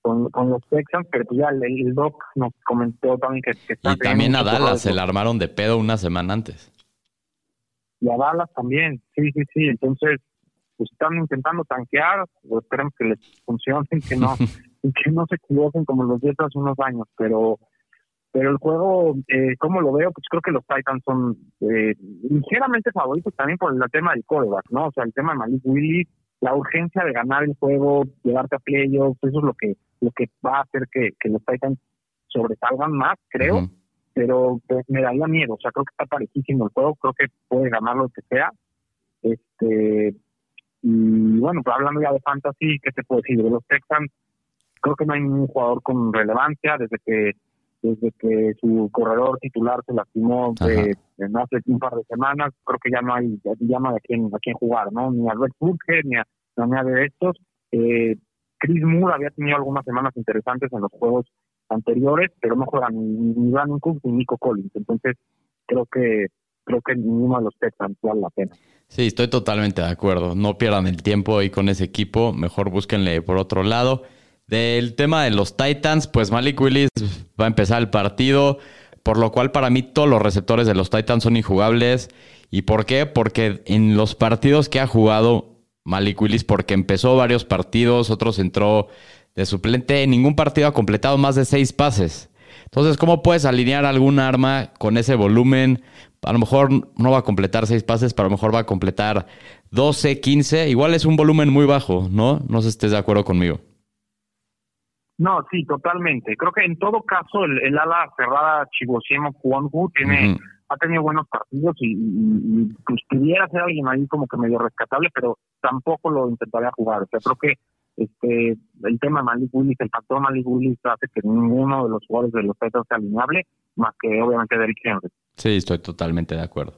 con, con, los Texans, pero pues ya el, Doc nos comentó también que, que Y también a Dallas se la armaron de pedo una semana antes. Y a Dallas también, sí, sí, sí. Entonces, pues están intentando tanquear, o esperemos que les funcione, que no y que no se equivoquen como los Jets hace unos años, pero pero el juego, eh, como lo veo, pues creo que los Titans son eh, ligeramente favoritos también por el tema del coreback, ¿no? O sea, el tema de Malik Willis, la urgencia de ganar el juego, llevarte a playoffs, eso es lo que lo que va a hacer que, que los Titans sobresalgan más, creo, pero pues, me daría miedo, o sea, creo que está parejísimo el juego, creo que puede ganar lo que sea. Este y bueno, pues hablando ya de fantasy, ¿qué te puedo decir? De los Texans, creo que no hay ningún jugador con relevancia desde que desde que su corredor titular se lastimó de, hace un par de semanas, creo que ya no hay ya no hay a quién, a quién jugar, ¿no? Ni a Red Burger, ni a, ni a de estos. Eh, Chris Moore había tenido algunas semanas interesantes en los juegos anteriores, pero no juegan ni, ni Brandon Cook ni Nico Collins. Entonces, creo que creo que ninguno de los Texans vale la pena. Sí, estoy totalmente de acuerdo. No pierdan el tiempo ahí con ese equipo. Mejor búsquenle por otro lado. Del tema de los Titans, pues Malik Willis va a empezar el partido, por lo cual para mí todos los receptores de los Titans son injugables. ¿Y por qué? Porque en los partidos que ha jugado Malik Willis, porque empezó varios partidos, otros entró de suplente, en ningún partido ha completado más de seis pases. Entonces, ¿cómo puedes alinear algún arma con ese volumen? A lo mejor no va a completar seis pases, pero a lo mejor va a completar 12, 15. Igual es un volumen muy bajo, ¿no? No sé si estés de acuerdo conmigo. No, sí, totalmente. Creo que en todo caso el, ala cerrada Chibosiemo Juanju tiene ha tenido buenos partidos y, pues pudiera ser alguien ahí como que medio rescatable, pero tampoco lo intentaría jugar. O sea, creo que este el tema de Malik Willis, el factor Malik Willis hace que ninguno de los jugadores de los Titans sea alineable, más que obviamente Derrick Henry. Sí, estoy totalmente de acuerdo.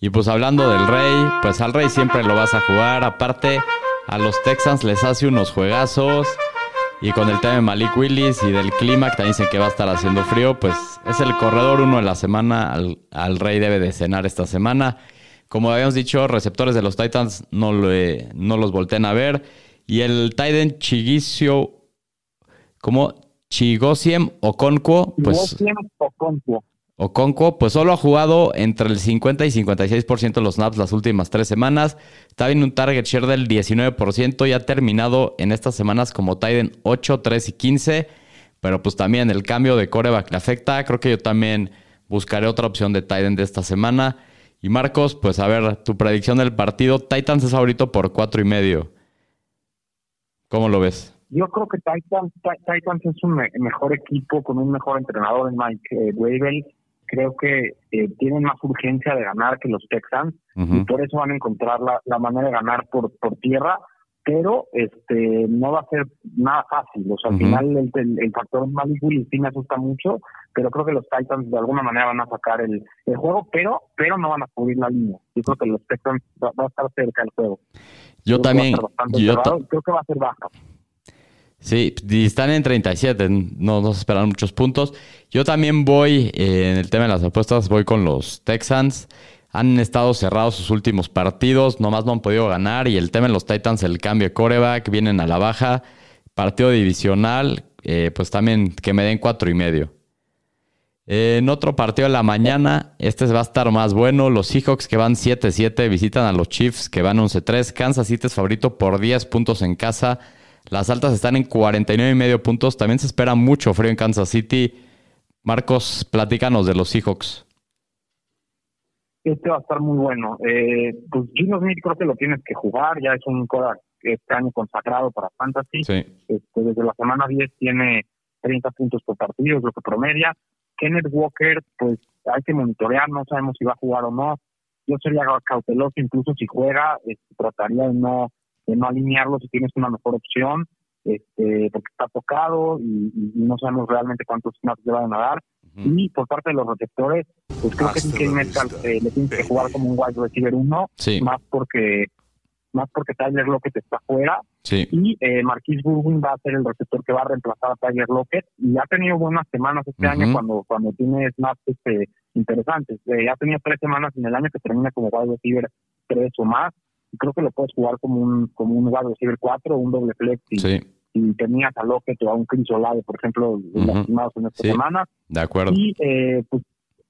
Y pues hablando del Rey, pues al Rey siempre lo vas a jugar. Aparte, a los Texans les hace unos juegazos. Y con el tema de Malik Willis y del clima, que también dicen que va a estar haciendo frío, pues es el corredor uno de la semana. Al, Rey debe de cenar esta semana. Como habíamos dicho, receptores de los Titans no, no los volteen a ver. Y el Titan Chigicio, como Chigosiem Okonkwo, pues... Okonkwo. Okonkwo, pues solo ha jugado entre el 50 y 56% de los snaps las últimas tres semanas. Está en un target share del 19% y ha terminado en estas semanas como Titan 8, 3 y 15. Pero pues también el cambio de coreback le afecta. Creo que yo también buscaré otra opción de Titan de esta semana. Y Marcos, pues a ver, tu predicción del partido. Titans es favorito por cuatro y medio. ¿Cómo lo ves? Yo creo que Titans, Titans es un mejor equipo con un mejor entrenador en Mike eh, creo que eh, tienen más urgencia de ganar que los Texans y por eso van a encontrar la, manera de ganar por, por tierra, pero este no va a ser nada fácil. O sea, al final el, factor Malik Willis sí me asusta mucho, pero creo que los Titans de alguna manera van a sacar el, juego, pero pero no van a cubrir la línea. Yo creo que los Texans va, a estar cerca del juego. Yo también. Yo creo que va a ser baja. Sí, están en 37, no nos esperan muchos puntos. Yo también voy, eh, en el tema de las apuestas, voy con los Texans. Han estado cerrados sus últimos partidos, nomás no han podido ganar. Y el tema de los Titans, el cambio de coreback, vienen a la baja. Partido divisional, eh, pues también que me den cuatro y medio. en otro partido de la mañana, este va a estar más bueno. Los Seahawks que van 7-7 visitan a los Chiefs que van 11-3. Kansas City es favorito por 10 puntos en casa. Las altas están en 49 y medio puntos. También se espera mucho frío en Kansas City. Marcos, platícanos de los Seahawks. Este va a estar muy bueno. Eh, pues Gino Smith creo que lo tienes que jugar. Ya es un Kodak este año consagrado para Fantasy. Este, desde la semana 10 tiene 30 puntos por partido, es lo que promedia. Kenneth Walker, pues hay que monitorear, no sabemos si va a jugar o no. Yo sería cauteloso, incluso si juega, este, trataría de no de no alinearlo si tienes una mejor opción, este, porque está tocado y, no sabemos realmente cuántos snaps le van a dar. Y por parte de los receptores, pues creo que que Metcalf eh, le tienes que jugar como un wide receiver uno, más porque más porque Tyler Lockett está fuera. Y eh, Marquis Burwin va a ser el receptor que va a reemplazar a Tyler Lockett y ha tenido buenas semanas este año cuando cuando tiene snaps este, interesantes. Eh, ha tenido tres semanas en el año que termina como wide receiver tres o más creo que lo puedes jugar como un como un wide receiver 4 o un doble flex y, tenías a Lockett o a un Chris Olave, por ejemplo, lastimados en esta semana. De acuerdo. Y eh, pues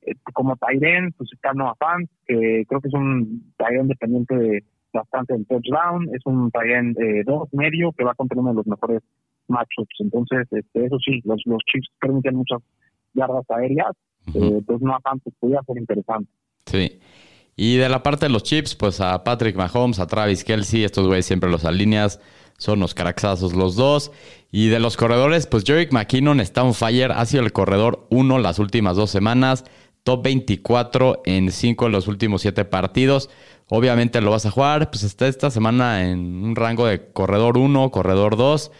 eh, como Tyren, pues está Noah Fant, que creo que es un Tyren dependiente de bastante del touchdown, es un Tyren 2 eh, medio que va a contener uno de los mejores matchups. Entonces, este, eso sí, los, los Chiefs permiten muchas yardas aéreas, eh, pues no a tanto, podría ser interesante. Sí. Y de la parte de los Chiefs, pues a Patrick Mahomes, a Travis Kelsey, estos güeyes siempre los alineas, son los caraxazos los dos. Y de los corredores, pues Jerick McKinnon está on fire, ha sido el corredor uno las últimas dos semanas, top 24 en 5 de los últimos 7 partidos. Obviamente lo vas a jugar, pues está esta semana en un rango de corredor 1, corredor 2.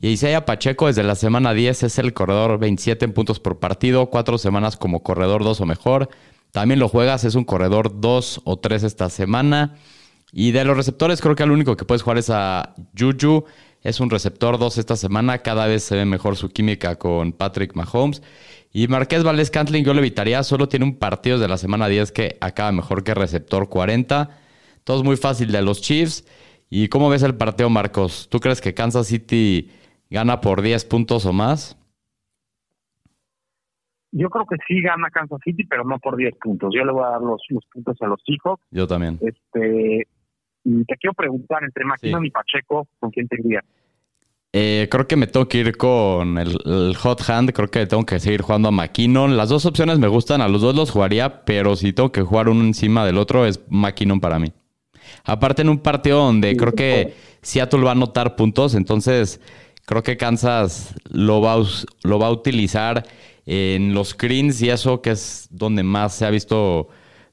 Y Isaiah Pacheco desde la semana 10 es el corredor 27 en puntos por partido, cuatro semanas como corredor 2 o mejor. También lo juegas, es un corredor 2 o 3 esta semana. Y de los receptores, creo que el único que puedes jugar es a Juju. Es un receptor 2 esta semana. Cada vez se ve mejor su química con Patrick Mahomes. Y Marqués Valdés Cantling yo lo evitaría. Solo tiene un partido de la semana 10 que acaba mejor que receptor 40. Todo es muy fácil de los Chiefs. ¿Y cómo ves el partido, Marcos? ¿Tú crees que Kansas City gana por 10 puntos o más? Yo creo que sí gana Kansas City, pero no por 10 puntos. Yo le voy a dar los, puntos a los hijos. Yo también. Este, y te quiero preguntar, entre McKinnon y Pacheco, ¿con quién te irías? Eh, creo que me tengo que ir con el, hot hand. Creo que tengo que seguir jugando a McKinnon. Las dos opciones me gustan. A los dos los jugaría, pero si tengo que jugar uno encima del otro, es McKinnon para mí. Aparte, en un partido donde creo que Seattle va a anotar puntos, entonces creo que Kansas lo va, lo va a utilizar en los screens y eso que es donde más se ha visto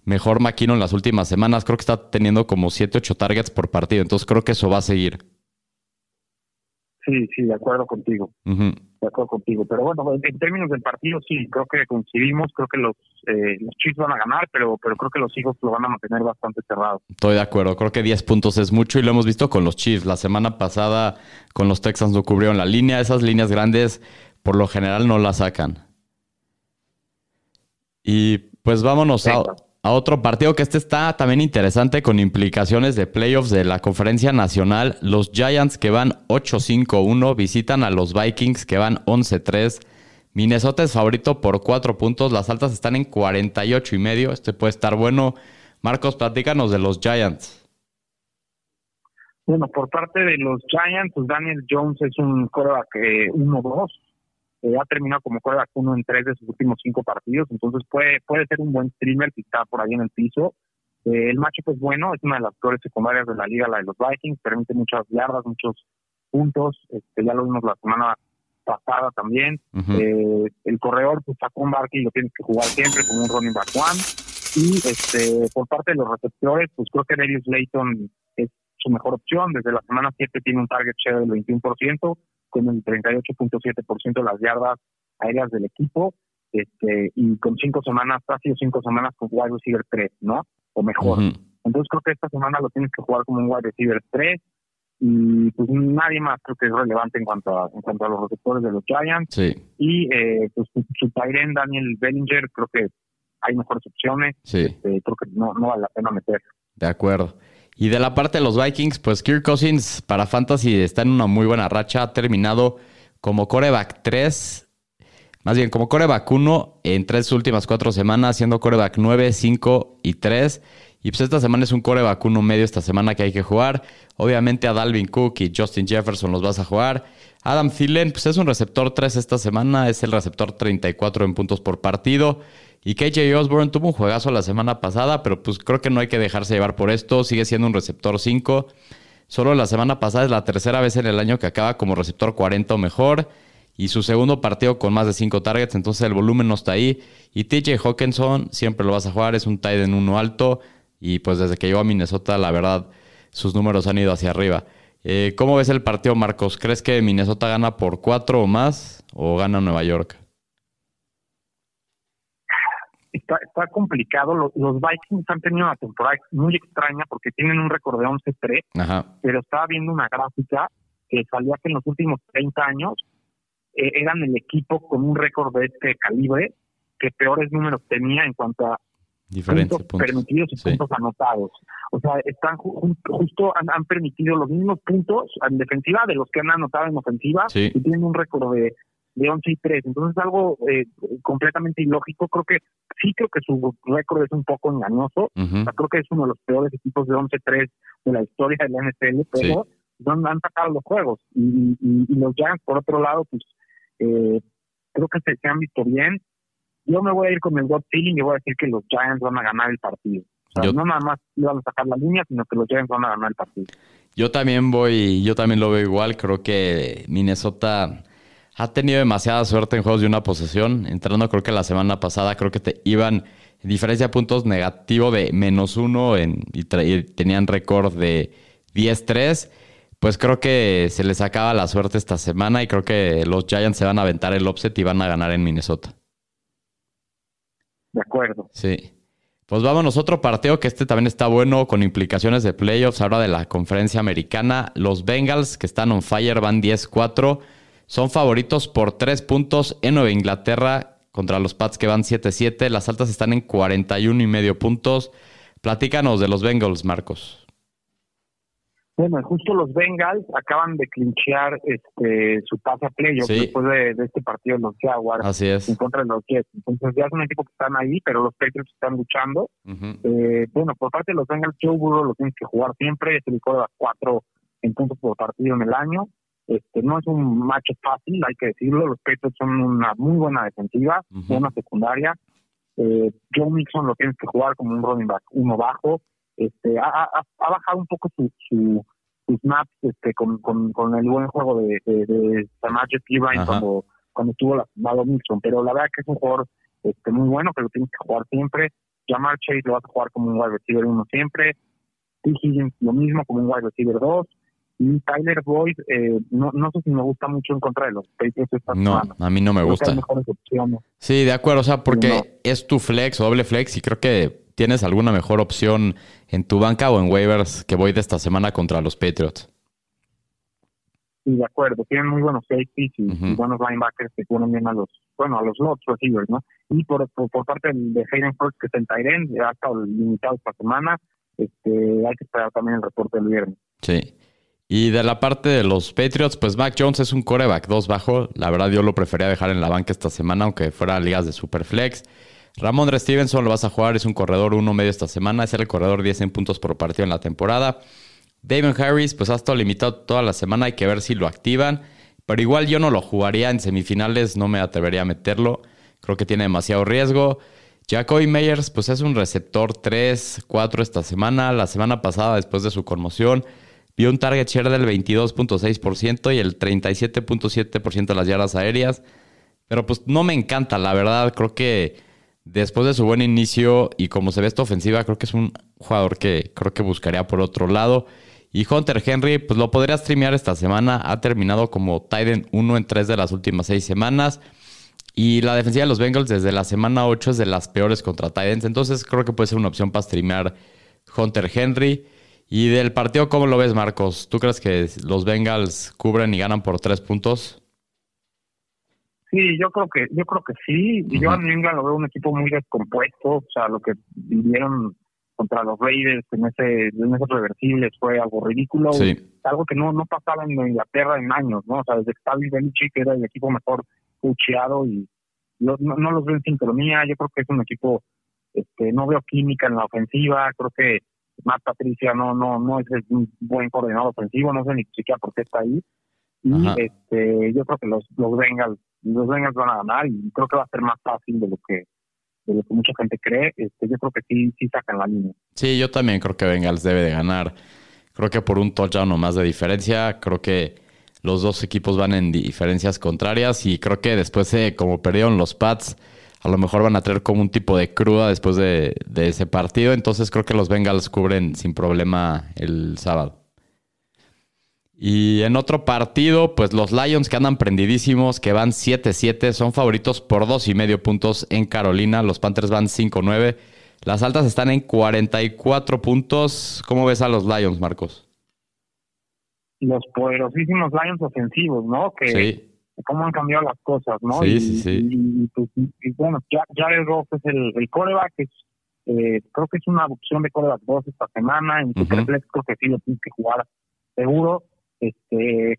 mejor McKinnon en las últimas semanas. Creo que está teniendo como 7, 8 targets por partido, entonces creo que eso va a seguir. Sí, sí, de acuerdo contigo. De acuerdo contigo. Pero bueno, en términos del partido, sí, creo que coincidimos. Creo que los, eh, los Chiefs van a ganar, pero, pero creo que los hijos lo van a mantener bastante cerrado. Estoy de acuerdo. Creo que 10 puntos es mucho y lo hemos visto con los Chiefs. La semana pasada con los Texans no cubrieron la línea. Esas líneas grandes, por lo general, no la sacan. Y pues vámonos a, a otro partido que este está también interesante con implicaciones de playoffs de la conferencia nacional. Los Giants que van 8-5-1 visitan a los Vikings que van 11-3. Minnesota es favorito por 4 puntos. Las altas están en 48 y medio. Este puede estar bueno. Marcos, platícanos de los Giants. Bueno, por parte de los Giants, pues Daniel Jones es un coreback 1-2 eh, ha terminado como quarterback uno en tres de sus últimos cinco partidos, entonces puede puede ser un buen streamer si está por ahí en el piso. Eh, el matchup es bueno, es una de las peores secundarias de la liga, la de los Vikings, permite muchas yardas, muchos puntos, este, ya lo vimos la semana pasada también. eh, el corredor, pues sacó un y lo tienes que jugar siempre como un running back one. Y este por parte de los receptores, pues creo que Darius Layton es su mejor opción. Desde la semana 7 tiene un target share del 21%, con el 38.7% de las yardas aéreas del equipo, este, y con cinco semanas, casi cinco semanas con wide receiver 3, ¿no? O mejor. Entonces creo que esta semana lo tienes que jugar como un wide receiver 3 y pues nadie más creo que es relevante en cuanto a, en cuanto a los receptores de los Giants. Y eh, pues su, su Daniel Bellinger, creo que hay mejores opciones. Este, creo que no, no vale la pena meter. De acuerdo. Y de la parte de los Vikings, pues Kirk Cousins para Fantasy está en una muy buena racha. Ha terminado como coreback 3, más bien como coreback 1 en tres últimas cuatro semanas, siendo coreback 9, 5 y 3. Y pues esta semana es un coreback 1 medio esta semana que hay que jugar. Obviamente a Dalvin Cook y Justin Jefferson los vas a jugar. Adam Thielen, pues es un receptor 3 esta semana, es el receptor 34 en puntos por partido. Y KJ Osborne tuvo un juegazo la semana pasada, pero pues creo que no hay que dejarse llevar por esto. Sigue siendo un receptor 5. Solo la semana pasada es la tercera vez en el año que acaba como receptor 40 o mejor. Y su segundo partido con más de 5 targets, entonces el volumen no está ahí. Y TJ Hawkinson siempre lo vas a jugar, es un tight en uno alto. Y pues desde que llegó a Minnesota, la verdad, sus números han ido hacia arriba. Eh, ¿Cómo ves el partido, Marcos? ¿Crees que Minnesota gana por 4 o más o gana Nueva York? está, está complicado. Los, Vikings han tenido una temporada muy extraña porque tienen un récord de 11-3, pero estaba viendo una gráfica que salía que en los últimos 30 años eh, eran el equipo con un récord de este calibre que peores números tenía en cuanto a puntos, permitidos y puntos anotados. O sea, están justo han, permitido los mismos puntos en defensiva de los que han anotado en ofensiva y tienen un récord de de 11 y 3. Entonces es algo eh, completamente ilógico. Creo que sí creo que su récord es un poco engañoso. creo que es uno de los peores equipos de 11-3 de la historia del NFL, pero donde han sacado los juegos. Y, los Giants, por otro lado, pues eh, creo que se, han visto bien. Yo me voy a ir con el God feeling y voy a decir que los Giants van a ganar el partido. no nada más iban a sacar la línea, sino que los Giants van a ganar el partido. Yo también voy, yo también lo veo igual. Creo que Minnesota ha tenido demasiada suerte en juegos de una posesión. Entrando, creo que la semana pasada, creo que te iban en diferencia de puntos negativo de menos uno en, y, tenían récord de 10-3. Pues creo que se les acaba la suerte esta semana y creo que los Giants se van a aventar el offset y van a ganar en Minnesota. De acuerdo. Sí. Pues vámonos, otro partido que este también está bueno con implicaciones de playoffs ahora de la conferencia americana. Los Bengals que están on fire van 10-4. Son favoritos por 3 puntos en Nueva Inglaterra contra los Pats que van 7-7. Las altas están en 41 y medio puntos. Platícanos de los Bengals, Marcos. Bueno, justo los Bengals acaban de clinchear este, su pase a playoff después de, este partido en los Jaguars Así es. en contra de los Jets. Entonces ya es un equipo que están ahí, pero los Patriots están luchando. eh, bueno, por parte de los Bengals, Joe Burrow lo tienen que jugar siempre. Es el de las cuatro en puntos por partido en el año. Este, no es un macho fácil, hay que decirlo. Los Patriots son una muy buena defensiva, buena secundaria. Eh, Joe Mixon lo tienes que jugar como un running back, uno bajo este, ha, bajado un poco su, su, sus snaps este, con, con, con, el buen juego de, de, de cuando, cuando estuvo lastimado Milson, pero la verdad que es un jugador este, muy bueno que lo tienes que jugar siempre. Jamar Chase lo vas a jugar como un wide receiver uno siempre. T. Higgins lo mismo como un wide receiver 2. Y Tyler Boyd, eh, no, no sé si me gusta mucho en contra de los Patriots esta No, a mí no me gusta. Sí, de acuerdo, o sea, porque es tu flex o doble flex y creo que ¿Tienes alguna mejor opción en tu banca o en waivers que voy de esta semana contra los Patriots? Sí, de acuerdo. Tienen muy buenos safeties y, buenos linebackers que ponen bien a los, bueno, a los lots receivers, ¿no? Y por, por, parte de Hayden First, que está en Tyren, ha estado limitado esta semana, este, hay que esperar también el reporte del viernes. Sí. Y de la parte de los Patriots, pues Mac Jones es un coreback 2 bajo. La verdad, yo lo prefería dejar en la banca esta semana, aunque fuera ligas de Superflex. Ramón Stevenson lo vas a jugar, es un corredor uno medio esta semana, es el corredor 10 en puntos por partido en la temporada. David Harris, pues ha estado limitado toda la semana, hay que ver si lo activan. Pero igual yo no lo jugaría en semifinales, no me atrevería a meterlo. Creo que tiene demasiado riesgo. Jacoby Meyers, pues es un receptor 3, 4 esta semana. La semana pasada, después de su conmoción, vio un target share del 22.6% y el 37.7% de las yardas aéreas. Pero pues no me encanta, la verdad. Creo que después de su buen inicio y como se ve esta ofensiva, creo que es un jugador que creo que buscaría por otro lado. Y Hunter Henry, pues lo podría streamear esta semana. Ha terminado como Titan 1 en 3 de las últimas 6 semanas. Y la defensiva de los Bengals desde la semana 8 es de las peores contra Titans. Entonces creo que puede ser una opción para streamear Hunter Henry. Y del partido, ¿cómo lo ves, Marcos? ¿Tú crees que los Bengals cubren y ganan por 3 puntos? Sí, yo creo que yo creo que sí. y Yo a New England lo veo un equipo muy descompuesto. O sea, lo que vivieron contra los Raiders en ese en esos reversibles fue algo ridículo. Algo que no no pasaba en Inglaterra en años, ¿no? O sea, desde que Stavis Belichick era el equipo mejor pucheado y no, los veo en sincronía. Yo creo que es un equipo, este, no veo química en la ofensiva. Creo que Matt Patricia no no no es un buen coordinador ofensivo. No sé ni siquiera por qué está ahí. Y este, yo creo que los, los Bengals los Bengals van a ganar y creo que va a ser más fácil de lo que de lo que mucha gente cree. Este, yo creo que sí, sí sacan la línea. Sí, yo también creo que Bengals debe de ganar. Creo que por un touchdown o más de diferencia. Creo que los dos equipos van en diferencias contrarias y creo que después de como perdieron los Pats, a lo mejor van a tener como un tipo de cruda después de, de ese partido. Entonces creo que los Bengals cubren sin problema el sábado. Y en otro partido, pues los Lions que andan prendidísimos, que van 7-7, son favoritos por dos y medio puntos en Carolina. Los Panthers van 5-9. Las altas están en 44 puntos. ¿Cómo ves a los Lions, Marcos? Los poderosísimos Lions ofensivos, ¿no? Que sí. cómo han cambiado las cosas, ¿no? Sí, sí, sí. Y, pues, bueno, ya, ya el Goff es el, el coreback, es, eh, creo que es una opción de coreback 2 esta semana. En Superflex creo que sí lo tienes que jugar seguro este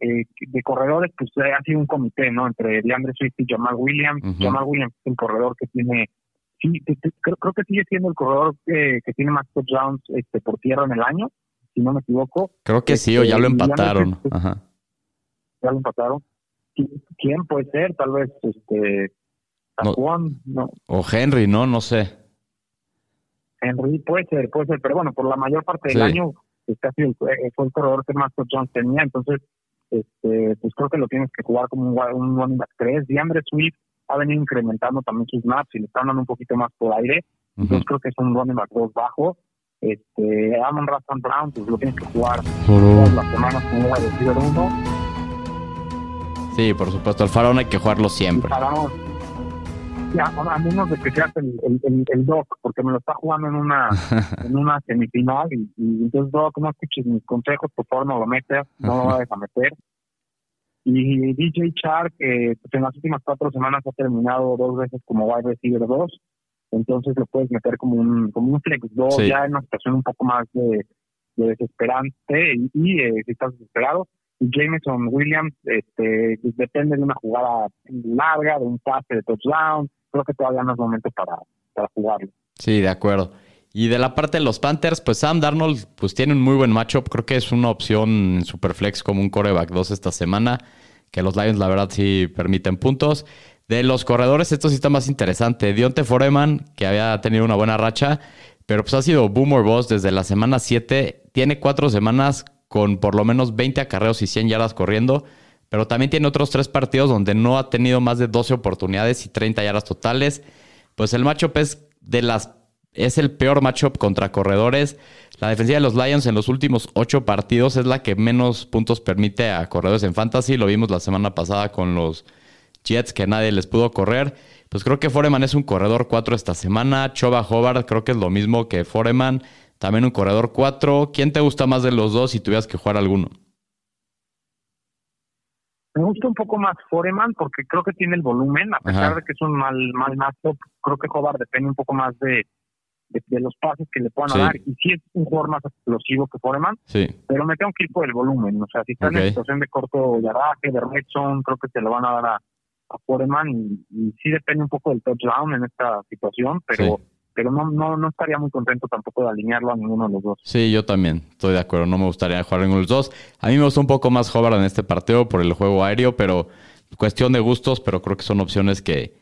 eh, de corredores, pues eh, ha sido un comité, ¿no? Entre DeAndre Swift y Jamal Williams. Jamal Williams es un corredor que tiene, sí, creo, creo que sigue siendo el corredor que tiene más touchdowns este, por tierra en el año. si no me equivoco. Creo que sí, o ya lo Este, empataron. antes, Ajá. Ya lo empataron. ¿Qui- ¿Quién puede ser? Tal vez este No. Juan, no, O Henry, ¿no? No sé. Henry, puede ser, puede ser, pero bueno, por la mayor parte del Sí. año sido el- eh, fue el corredor que más touchdowns tenía, entonces este, pues creo que lo tienes que jugar como un, running back 3. DeAndre Swift ha venido incrementando también sus snaps y le están dando un poquito más por aire, entonces creo que es un running back 2 bajo. Este, Amon Rastan Brown, pues lo tienes que jugar todas las semanas como wide receiver 1 Sí, por supuesto. El faraón hay que jugarlo siempre. Faraón. Ya, a menos de que seas el, el, el, el Doc, porque me lo está jugando en una en una semifinal y, y entonces Doc, no escuches mis consejos, por favor no lo metas, no lo vayas a meter. Y DJ Chark, que pues, en las últimas cuatro semanas ha terminado dos veces como wide receiver 2, entonces lo puedes meter como un como un flex 2 Sí. ya en una situación un poco más de, de desesperante y, y, eh, si estás desesperado. Jameson Williams, este, pues, depende de una jugada larga, de un pase de touchdown, creo que todavía no es momento para, para jugarlo. Sí, de acuerdo. Y de la parte de los Panthers, pues Sam Darnold pues tiene un muy buen matchup. Creo que es una opción en Superflex como un coreback 2 esta semana. Que los Lions, la verdad, sí permiten puntos. De los corredores, esto sí está más interesante. Dionte Foreman, que había tenido una buena racha, pero pues ha sido boomer boss desde la semana 7. Tiene cuatro semanas con por lo menos 20 acarreos y 100 yardas corriendo. Pero también tiene otros tres partidos donde no ha tenido más de 12 oportunidades y 30 yardas totales. Pues el matchup es de las es el peor matchup contra corredores. La defensiva de los Lions en los últimos ocho partidos es la que menos puntos permite a corredores en fantasy. Lo vimos la semana pasada con los Jets que nadie les pudo correr. Pues creo que Foreman es un corredor 4 esta semana. Choba Hobart creo que es lo mismo que Foreman. También un corredor 4. ¿Quién te gusta más de los dos si tuvieras que jugar alguno? Me gusta un poco más Foreman porque creo que tiene el volumen, a pesar Ajá. de que es un mal, mal matchup, creo que Hobart depende un poco más de, de, de los pases que le puedan Sí. dar. Y sí es un jugador más explosivo que Foreman, Sí. pero me tengo que ir por el volumen. O sea, si está en Ok. una situación de corto yardaje, de red zone, creo que se lo van a dar a, a Foreman. Y, y sí depende un poco del touchdown en esta situación, pero Sí. Pero no, no, no estaría muy contento tampoco de alinearlo a ninguno de los dos. Sí, yo también estoy de acuerdo. No me gustaría jugar ninguno de los dos. A mí me gustó un poco más Hobart en este partido por el juego aéreo, pero cuestión de gustos, pero creo que son opciones que,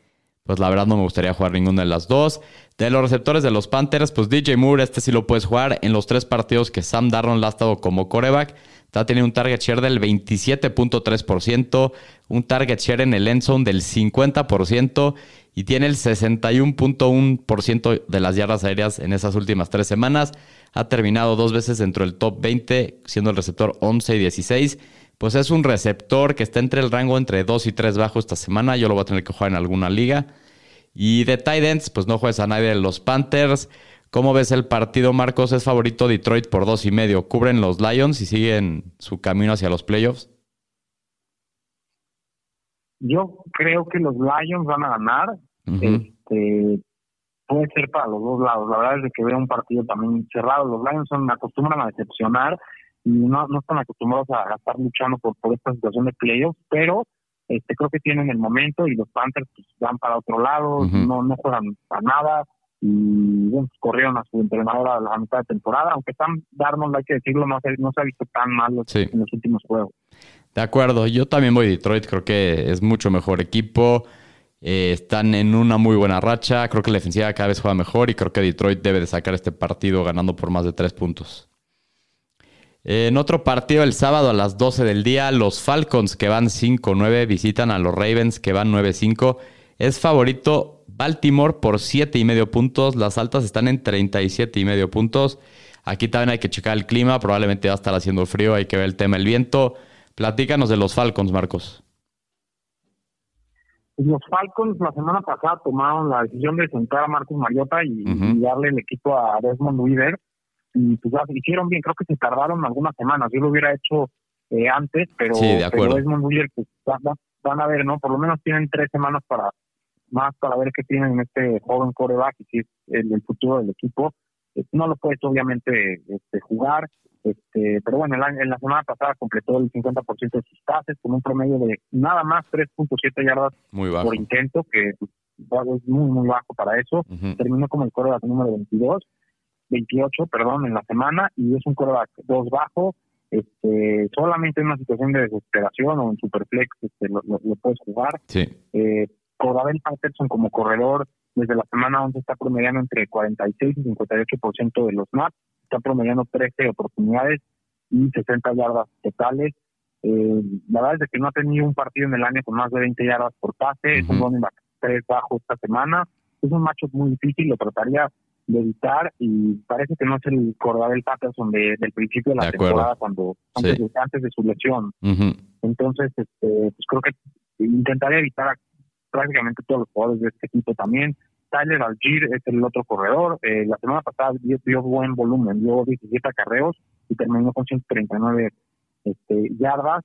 pues la verdad no me gustaría jugar ninguna de las dos. De los receptores de los Panthers, pues DJ Moore, este sí lo puedes jugar en los tres partidos que Sam Darnold ha estado como coreback. Está teniendo un target share del 27.3%, un target share en el end zone del 50% y tiene el 61.1% de las yardas aéreas en esas últimas tres semanas. Ha terminado dos veces dentro del top 20, siendo el receptor 11 y 16. Pues es un receptor que está entre el rango entre 2 y 3 bajo esta semana. Yo lo voy a tener que jugar en alguna liga. Y de tight ends, pues no juegues a nadie de los Panthers. ¿Cómo ves el partido, Marcos? Es favorito Detroit por dos y medio. ¿Cubren los Lions y siguen su camino hacia los playoffs? Yo creo que los Lions van a ganar. Este puede ser para los dos lados. La verdad es que veo un partido también cerrado. Los Lions son, acostumbran a decepcionar y no, no están acostumbrados a, a estar luchando por, por esta situación de playoffs, pero este creo que tienen el momento y los Panthers pues, van para otro lado, no, no juegan a nada y bueno, pues, corrieron a su entrenador a la mitad de temporada, aunque Sam Darnold, hay que decirlo, no se, no se ha visto tan mal Sí. en los últimos juegos. De acuerdo, yo también voy a Detroit, creo que es mucho mejor equipo, eh, están en una muy buena racha, creo que la defensiva cada vez juega mejor y creo que Detroit debe de sacar este partido ganando por más de tres puntos. En otro partido el sábado a las 12 del día, los Falcons que van 5-9 visitan a los Ravens que van 9-5. Es favorito Baltimore por 7 y medio puntos, las altas están en 37 y medio puntos. Aquí también hay que checar el clima, probablemente va a estar haciendo frío, hay que ver el tema del viento. Platícanos de los Falcons, Marcos. Pues Los Falcons la semana pasada tomaron la decisión de sentar a Marcus Mariota y, darle el equipo a Desmond Weaver. Y pues ya se hicieron bien, creo que se tardaron algunas semanas. Yo lo hubiera hecho eh, antes, pero, Sí, de acuerdo. pero Desmond Weaver, pues va- va- van a ver, ¿no? Por lo menos tienen tres semanas para más para ver qué tienen en este joven coreback y si es el, el futuro del equipo. Eh, No lo puedes obviamente este, jugar, este, pero bueno, el en la semana pasada completó el 50% de sus pases con un promedio de nada más 3.7 yardas Muy bajo. por intento, que pues, es muy, muy bajo para eso. Terminó como el coreback número 22. 28, perdón, en la semana y es un coreback dos bajo. Este, solamente en una situación de desesperación o en superflex este, lo, puedes jugar. Sí. Eh, Patterson como corredor desde la semana 11 está promediando entre 46 y 58% de los snaps, está promediando 13 oportunidades y 60 yardas totales. Eh, la verdad es que no ha tenido un partido en el año con más de 20 yardas por pase, es un running back 3 bajo esta semana. Es un macho muy difícil, lo trataría de evitar y parece que no es el Cordabel Patterson de, del principio de la temporada cuando antes, de, antes de su lesión. Entonces, este, pues creo que intentaría evitar prácticamente todos los jugadores de este equipo también. Tyler Algier es el otro corredor. Eh, la semana pasada dio, buen volumen, dio 17 acarreos y terminó con 139 este, yardas.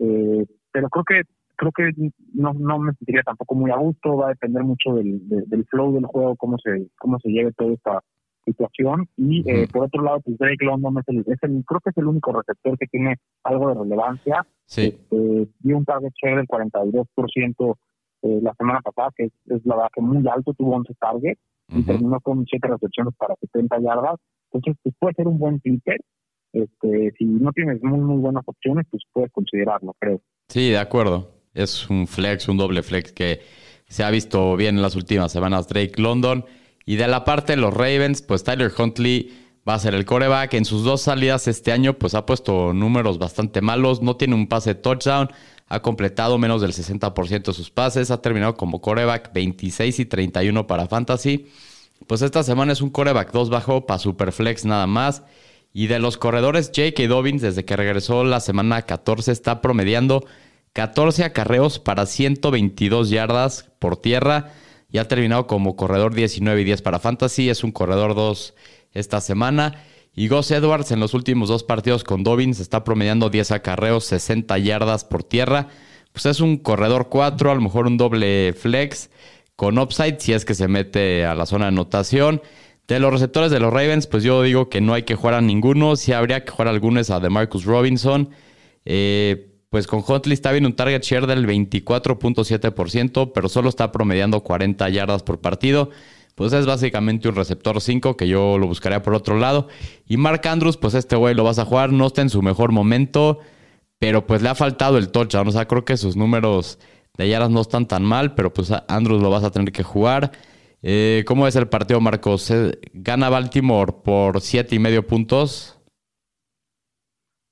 Eh, pero creo que creo que no, no me sentiría tampoco muy a gusto. Va a depender mucho del, del flow del juego, cómo se cómo se lleve toda esta situación. Y eh, por otro lado, pues Drake London es el, es el, creo que es el único receptor que tiene algo de relevancia. Sí. Este, dio un target share del 42% eh, la semana pasada, que es, la verdad que muy alto, tuvo 11 targets y terminó con 7 recepciones para 70 yardas. Entonces, pues puede ser un buen flipper. Este, si no tienes muy, muy buenas opciones, pues puedes considerarlo, creo. Sí, de acuerdo. Es un flex, un doble flex que se ha visto bien en las últimas semanas. Drake London. Y de la parte de los Ravens, pues Tyler Huntley va a ser el coreback. En sus dos salidas este año, pues ha puesto números bastante malos. No tiene un pase touchdown ha completado menos del 60% de sus pases, ha terminado como coreback 26 y 31 para Fantasy. Pues esta semana es un coreback 2 bajo para Superflex nada más. Y de los corredores, J.K. Dobbins, desde que regresó la semana 14, está promediando 14 acarreos para 122 yardas por tierra. Y ha terminado como corredor 19 y 10 para Fantasy. Es un corredor 2 esta semana. Y Gus Edwards en los últimos dos partidos con Dobbins está promediando 10 acarreos, 60 yardas por tierra. Pues es un corredor 4, a lo mejor un doble flex con upside si es que se mete a la zona de anotación. De los receptores de los Ravens, pues yo digo que no hay que jugar a ninguno. Si habría que jugar a algunos a DeMarcus Robinson. Eh, pues con Huntley está bien un target share del 24.7%, pero solo está promediando 40 yardas por partido pues es básicamente un receptor 5 que yo lo buscaría por otro lado. Y Mark Andrews, pues este güey lo vas a jugar, no está en su mejor momento, pero pues le ha faltado el touchdown. O sea, creo que sus números de yardas no están tan mal, pero pues Andrews lo vas a tener que jugar. Eh, ¿Cómo es el partido, Marcos? ¿Gana Baltimore por siete y medio puntos?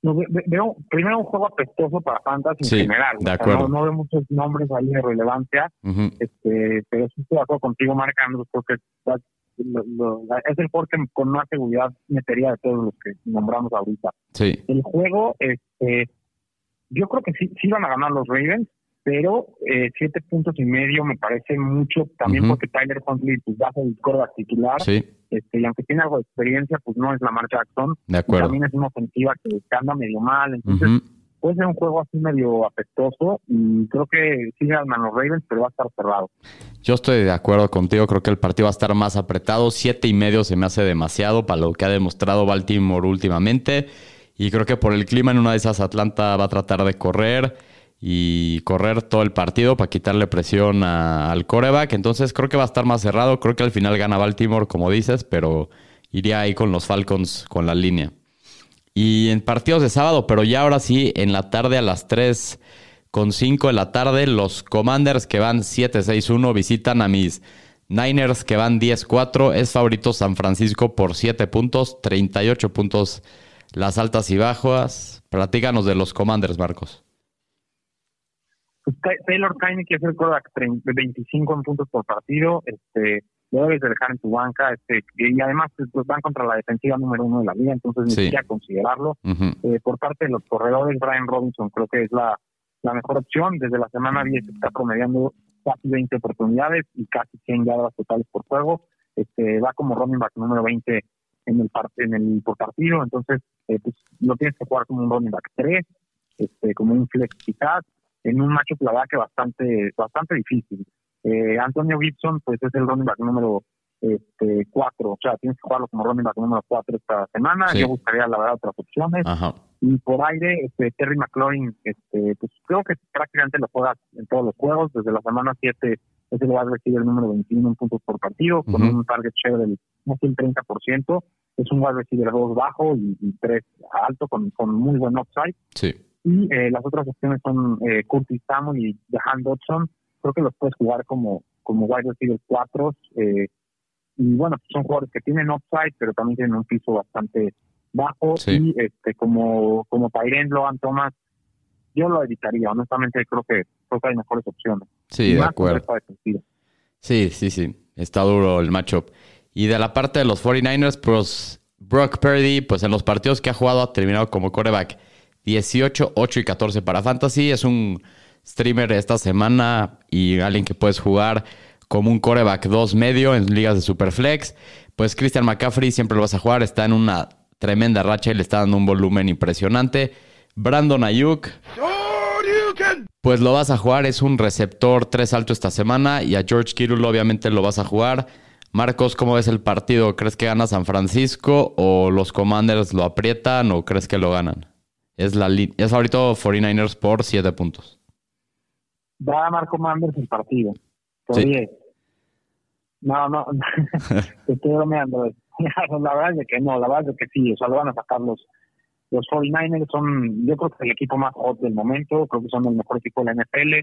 No, veo primero un juego apestoso para Fantasy en general. no, veo muchos nombres ahí de relevancia, este, pero sí estoy de acuerdo contigo, Marc Andrews, porque es el porque con más seguridad metería de todos los que nombramos ahorita. El juego, este, yo creo que sí, sí van a ganar los Ravens, pero eh, siete puntos y medio me parece mucho también porque Tyler Huntley pues va a ser el titular. Este, y aunque tiene algo de experiencia pues no es la marcha Jackson. De acuerdo. también es una ofensiva que, anda medio mal entonces puede ser un juego así medio apestoso y creo que sí ganan los Ravens pero va a estar cerrado. Yo estoy de acuerdo contigo creo que el partido va a estar más apretado. Siete y medio se me hace demasiado para lo que ha demostrado Baltimore últimamente. Y creo que por el clima en una de esas Atlanta va a tratar de correr y correr todo el partido para quitarle presión al coreback. Entonces creo que va a estar más cerrado. Creo que al final gana Baltimore, como dices, pero iría ahí con los Falcons con la línea. Y en partidos de sábado, pero ya ahora sí, en la tarde a las 3 con 5 de la tarde, los Commanders que van 7-6-1 visitan a mis Niners que van 10-4. Es favorito San Francisco por 7 puntos, 38 puntos las altas y bajas. Platícanos de los Commanders, Marcos. Taylor Kaine, que es el quarterback de 25 puntos por partido, este, lo debes de dejar en tu banca, este, y además pues, pues, van contra la defensiva número uno de la liga, entonces necesita considerarlo. Eh, por parte de los corredores, Brian Robinson creo que es la, la mejor opción. Desde la semana 10 está promediando casi 20 oportunidades y casi 100 yardas totales por juego. Este, va como running back número 20 en el en el por partido, entonces eh, pues, lo tienes que jugar como un running back 3, este, como un flex quizás, en un macho la que bastante, bastante difícil. Eh, Antonio Gibson, pues es el running back número este, cuatro, o sea, tienes que jugarlo como running back número cuatro esta semana. Yo buscaría, la verdad, otras opciones. Y por aire, este, Terry McLaurin, este, pues creo que prácticamente lo juegas en todos los juegos. Desde la semana 7 es el wide receiver número 21 en puntos por partido, con un target share del casi el 30%. Es un wide receiver 2 bajo y, 3 alto, con, con, muy buen upside. Sí. Y eh, las otras opciones son eh, Curtis Samuel y Jahan Dodson. Creo que los puedes jugar como, como wide receiver 4. Eh, y bueno, son jugadores que tienen upside, pero también tienen un piso bastante bajo. Y este como, como Tyren Logan Thomas, yo lo evitaría. Honestamente, creo que, creo que hay mejores opciones. Sí, de acuerdo. Sí, sí, sí. Está duro el matchup. Y de la parte de los 49ers, pues Brock Purdy, pues en los partidos que ha jugado ha terminado como coreback 18, 8 y 14 para Fantasy. Es un streamer esta semana y alguien que puedes jugar como un coreback 2 medio en ligas de Superflex. Pues Christian McCaffrey siempre lo vas a jugar, está en una tremenda racha y le está dando un volumen impresionante. Brandon Ayuk. Pues lo vas a jugar, es un receptor 3 alto esta semana y a George Kittle obviamente lo vas a jugar. Marcos, ¿cómo ves el partido? ¿Crees que gana San Francisco o los Commanders lo aprietan o crees que lo ganan? Es, la es ahorita 49ers por 7 puntos. Va a ganar Commanders el partido. Por ¿Sí? No, no, estoy bromeando. la verdad es que no, la verdad es que sí, o sea, lo van a sacar los, los 49ers son, yo creo que el equipo más hot del momento, creo que son el mejor equipo de la NFL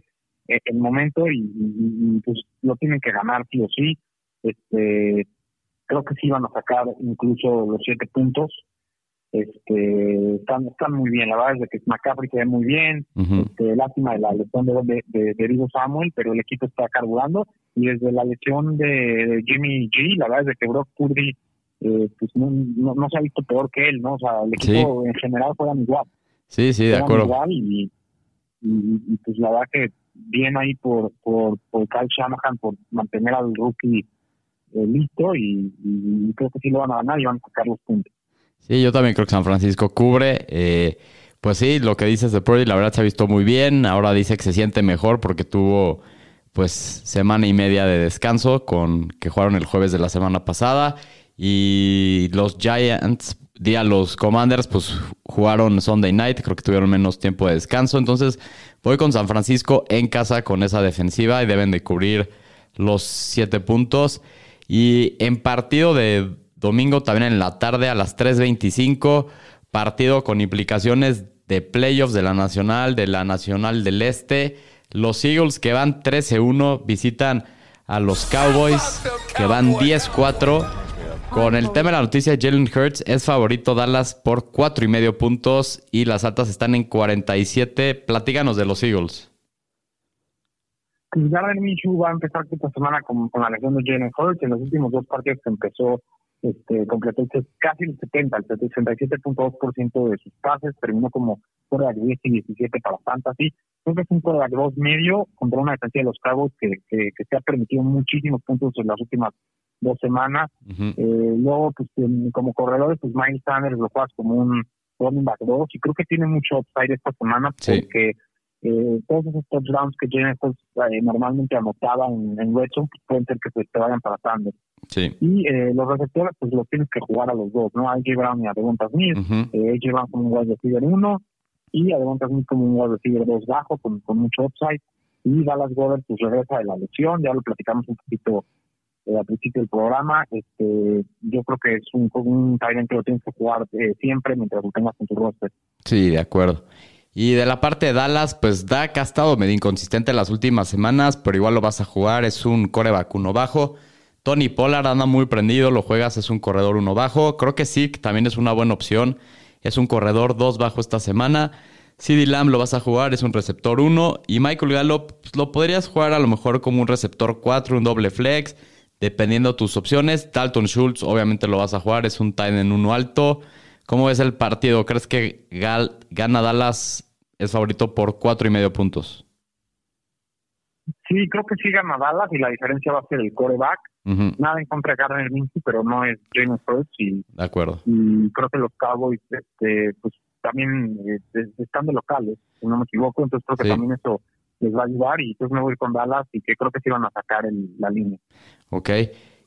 eh, el momento y, pues lo tienen que ganar sí o sí. Este, creo que sí van a sacar incluso los siete puntos. Este, están, están muy bien, la verdad es que McCaffrey se ve muy bien, este, lástima de la lesión de, de, de, Samuel, pero el equipo está carburando y desde la lesión de Jimmy G, la verdad es que Brock Purdy eh, pues no, no, se ha visto peor que él, ¿no? O sea, el equipo en general juegan igual. Sí, sí, de acuerdo. Igual y, y, pues la verdad que bien ahí por, por, por Kyle Shanahan por mantener al rookie eh, listo y, creo que sí lo van a ganar y van a sacar los puntos. Sí, yo también creo que San Francisco cubre. Eh, pues sí, lo que dices de Purdy, la verdad se ha visto muy bien. Ahora dice que se siente mejor porque tuvo pues semana y media de descanso con que jugaron el jueves de la semana pasada y los Giants, día los Commanders, pues jugaron Sunday night, creo que tuvieron menos tiempo de descanso. Entonces voy con San Francisco en casa con esa defensiva y deben de cubrir los siete puntos. Y en partido de domingo también en la tarde a las 3.25, partido con implicaciones de playoffs de la Nacional, de la Nacional del Este. Los Eagles que van 13-1 visitan a los Cowboys que van 10-4. Con el tema de la noticia, Jalen Hurts es favorito Dallas por cuatro y medio puntos y las altas están en 47. Platíganos de los Eagles. Pues Gardner Minshew va a empezar esta semana con, la lesión de Jalen Hurts. En los últimos dos partidos que empezó, este, completó casi el 70, el 67.2% de sus pases. Terminó como fuera de 10 y 17 para Fantasy. Creo que es un de 2 medio contra una defensa de los Cowboys que, que, que se ha permitido muchísimos puntos en las últimas dos semanas. eh, luego, pues como corredores, pues Miles Sanders lo juegas como un running back 2 y creo que tiene mucho upside esta semana porque eh, todos esos touchdowns que Jennifer eh, normalmente anotaba en, en pues, pueden ser que se te vayan para Sanders. Sí. Y eh, los receptores, pues los tienes que jugar a los dos, ¿no? A AJ Brown y a Devonta Smith. eh, AJ Brown como un wide receiver 1 y a Devonta Smith como un wide receiver 2 bajo, con, con mucho upside. Y Dallas Goddard pues regresa de la lesión, ya lo platicamos un poquito eh, al principio del programa. Este, yo creo que es un, un que lo tienes que jugar eh, siempre mientras lo tengas en tu roster. Sí, de acuerdo. Y de la parte de Dallas, pues Dak ha estado medio inconsistente en las últimas semanas, pero igual lo vas a jugar. Es un coreback uno bajo. Tony Pollard anda muy prendido, lo juegas, es un corredor uno bajo. Creo que sí, también es una buena opción. Es un corredor dos bajo esta semana. CD Lamb lo vas a jugar, es un receptor 1. Y Michael Gallup pues, lo podrías jugar a lo mejor como un receptor 4, un doble flex dependiendo tus opciones. Dalton Schultz, obviamente lo vas a jugar, es un tight en uno alto. ¿Cómo ves el partido? ¿Crees que Gal, gana Dallas es favorito por cuatro y medio puntos? Sí, creo que sí gana Dallas y la diferencia va a ser el coreback. Nada en contra de Gardner Minshew, pero no es James Hurts y, de acuerdo. y creo que los Cowboys este, pues también eh, están de locales, si no me equivoco, entonces creo que también eso les va a ayudar y entonces me voy con Dallas y que creo que sí van a sacar la línea. Ok.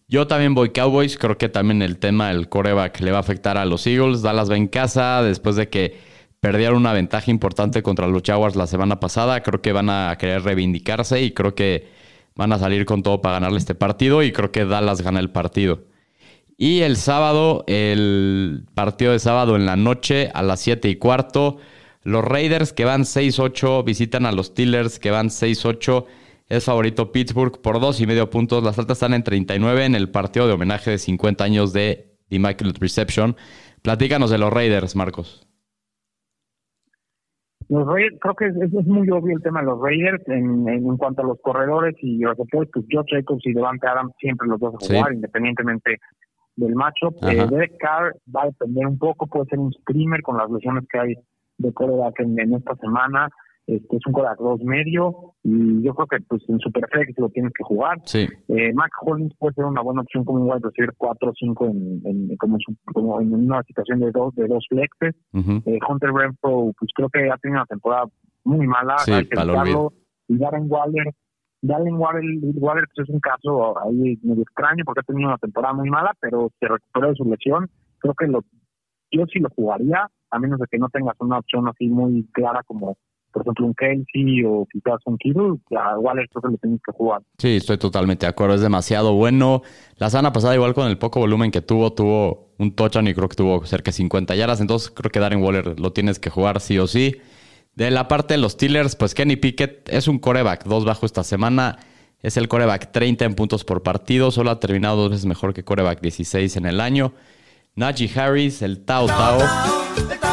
Yo también voy Cowboys. Creo que también el tema del coreback le va a afectar a los Eagles. Dallas va en casa después de que perdieron una ventaja importante contra los Jaguars la semana pasada. Creo que van a querer reivindicarse y creo que van a salir con todo para ganarle este partido y creo que Dallas gana el partido. Y el sábado, el partido de sábado en la noche a las 7 y cuarto, los Raiders que van 6-8 visitan a los Steelers que van 6-8. Es favorito Pittsburgh por dos y medio puntos. Las altas están en 39 en el partido de homenaje de 50 años de Immaculate Reception. Platícanos de los Raiders, Marcos. Los Raiders, creo que es, muy obvio el tema de los Raiders en, en, cuanto a los corredores y los opuestos. Pues Josh Jacobs y Devante Adams siempre los dos a jugar, independientemente del matchup. Eh, Derek Carr va a depender un poco, puede ser un screamer con las lesiones que hay de coreback en, en esta semana. Este es un coreback dos medio y yo creo que pues en Superflex lo tienes que jugar. Sí. Eh, Mac Hollins puede ser una buena opción como un wide receiver 4 o 5 en, en, como, como, en una situación de dos de dos flexes. eh, Hunter Renfro pues creo que ha tenido una temporada muy mala. Sí, hay que. Y Darren Waller Darren Waller, Waller pues es un caso ahí medio extraño porque ha tenido una temporada muy mala, pero se recuperó de su lesión. Creo que lo, yo sí lo jugaría, a menos de que no tengas una opción así muy clara como por ejemplo, un Kelsey o quizás un Kittle, a Waller creo lo tienes que jugar. Sí, estoy totalmente de acuerdo. Es demasiado bueno. La semana pasada, igual con el poco volumen que tuvo, tuvo un touchdown y creo que tuvo cerca de 50 yardas. Entonces, creo que Darren Waller lo tienes que jugar sí o sí. De la parte de los Steelers, pues Kenny Pickett es un coreback, dos bajo esta semana. Es el coreback 30 en puntos por partido. Solo ha terminado dos veces mejor que coreback 16 en el año. Najee Harris, el Tao Tao.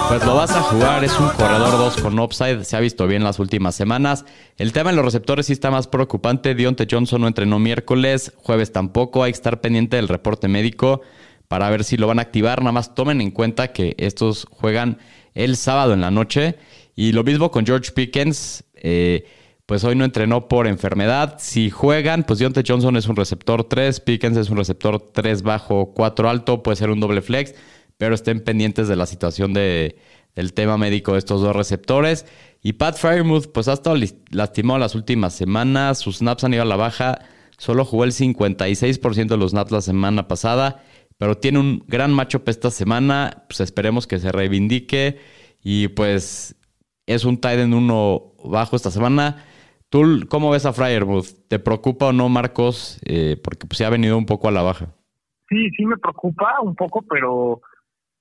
Pues lo vas a jugar, es un corredor 2 con upside, se ha visto bien las últimas semanas. El tema en los receptores sí está más preocupante. Dionte Johnson no entrenó miércoles, jueves tampoco. Hay que estar pendiente del reporte médico para ver si lo van a activar. Nada más tomen en cuenta que estos juegan el sábado en la noche. Y lo mismo con George Pickens. Eh, pues hoy no entrenó por enfermedad. Si juegan, pues Dionte Johnson es un receptor 3, Pickens es un receptor 3 bajo, 4 alto, puede ser un doble flex pero estén pendientes de la situación de, del tema médico de estos dos receptores. Y Pat Firemouth, pues ha estado lastimado las últimas semanas, sus snaps han ido a la baja, solo jugó el 56% de los snaps la semana pasada, pero tiene un gran matchup esta semana, pues esperemos que se reivindique y pues es un tight end uno bajo esta semana. ¿Tú cómo ves a Fryermuth? ¿Te preocupa o no, Marcos? Eh, porque pues se ha venido un poco a la baja. Sí, sí me preocupa un poco, pero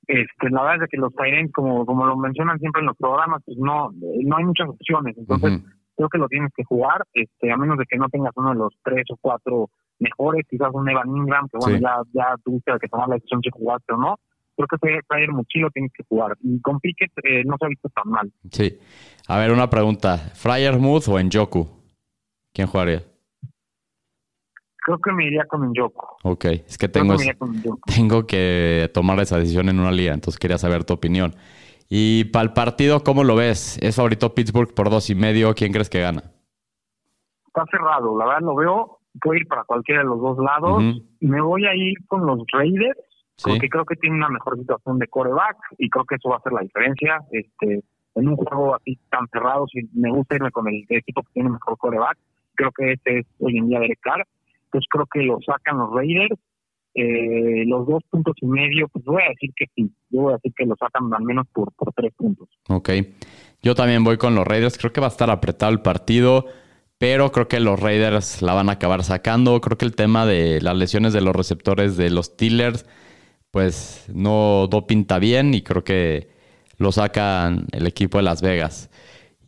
este, la verdad es que los Tyrants, como, como lo mencionan siempre en los programas, pues no, no hay muchas opciones. Entonces, creo que lo tienes que jugar, este, a menos de que no tengas uno de los tres o cuatro mejores, quizás un Evan Ingram, que bueno, ya, ya tuviste que tomar la decisión si jugaste o no. Creo que Tyler Muchilo tienes que jugar. Y con Pickett eh, no se ha visto tan mal. Sí. A ver, una pregunta. ¿Fryermuth o en Joku? ¿Quién jugaría? Creo que me iría con Njoku. Ok, es que tengo, tengo que tomar esa decisión en una liga, entonces quería saber tu opinión. Y para el partido, ¿cómo lo ves? ¿Es favorito Pittsburgh por dos y medio? ¿Quién crees que gana? Está cerrado, la verdad lo veo. Puede ir para cualquiera de los dos lados. Me voy a ir con los Raiders, porque creo que tiene una mejor situación de coreback y creo que eso va a hacer la diferencia. Este, en un juego así tan cerrado, si me gusta irme con el equipo que tiene mejor coreback, creo que este es hoy en día Derek Carr pues creo que lo sacan los Raiders. Eh, los dos puntos y medio, pues voy a decir que sí. Yo voy a decir que lo sacan al menos por, por tres puntos. Ok. Yo también voy con los Raiders. Creo que va a estar apretado el partido, pero creo que los Raiders la van a acabar sacando. Creo que el tema de las lesiones de los receptores de los Steelers, pues no, no pinta bien y creo que lo sacan el equipo de Las Vegas.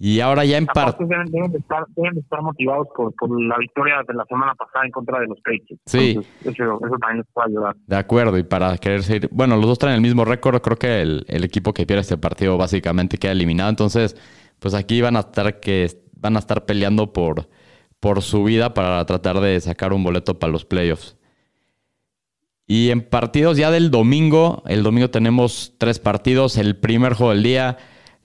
Y ahora ya en parte... Deben, deben, de estar, deben de estar motivados por, por, la victoria de la semana pasada en contra de los Patriots. Sí. eso, eso, también les puede ayudar. De acuerdo, y para querer seguir... Bueno, los dos traen el mismo récord. Creo que el, el, equipo que pierde este partido básicamente queda eliminado. Entonces, pues aquí van a estar que van a estar peleando por, por su vida para tratar de sacar un boleto para los playoffs. Y en partidos ya del domingo, el domingo tenemos tres partidos. El primer juego del día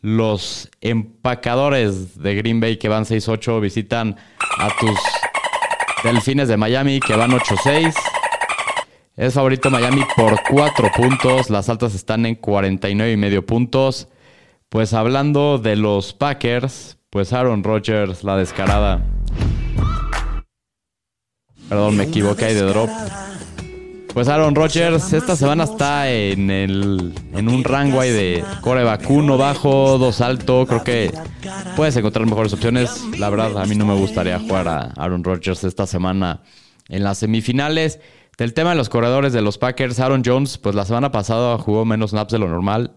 los empacadores de Green Bay que van 6-8 visitan a tus Delfines de Miami que van 8-6. Es favorito Miami por 4 puntos. Las altas están en 49 y medio puntos. Pues hablando de los Packers, pues Aaron Rodgers, la descarada. Perdón, me equivoqué de drop. Pues Aaron Rodgers esta semana está en, el, en un rango ahí de coreback uno bajo, dos alto. Creo que puedes encontrar mejores opciones. La verdad, a mí no me gustaría jugar a Aaron Rodgers esta semana en las semifinales. Del tema de los corredores de los Packers, Aaron Jones, pues la semana pasada jugó menos snaps de lo normal.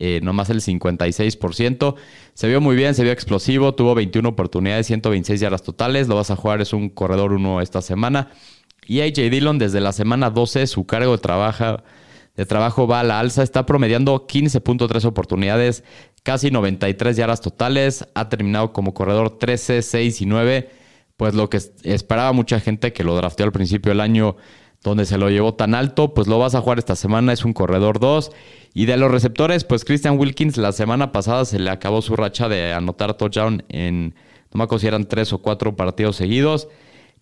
Eh, nomás el 56%. Se vio muy bien, se vio explosivo, tuvo 21 oportunidades, 126 yardas totales. Lo vas a jugar, es un corredor uno esta semana. Y AJ Dillon desde la semana 12 su cargo de trabajo, de trabajo va a la alza, está promediando 15.3 oportunidades, casi 93 yardas totales, ha terminado como corredor 13, 6 y 9, pues lo que esperaba mucha gente que lo drafteó al principio del año donde se lo llevó tan alto, pues lo vas a jugar esta semana, es un corredor 2. Y de los receptores, pues Christian Wilkins la semana pasada se le acabó su racha de anotar touchdown en, no me acuerdo si eran 3 o 4 partidos seguidos.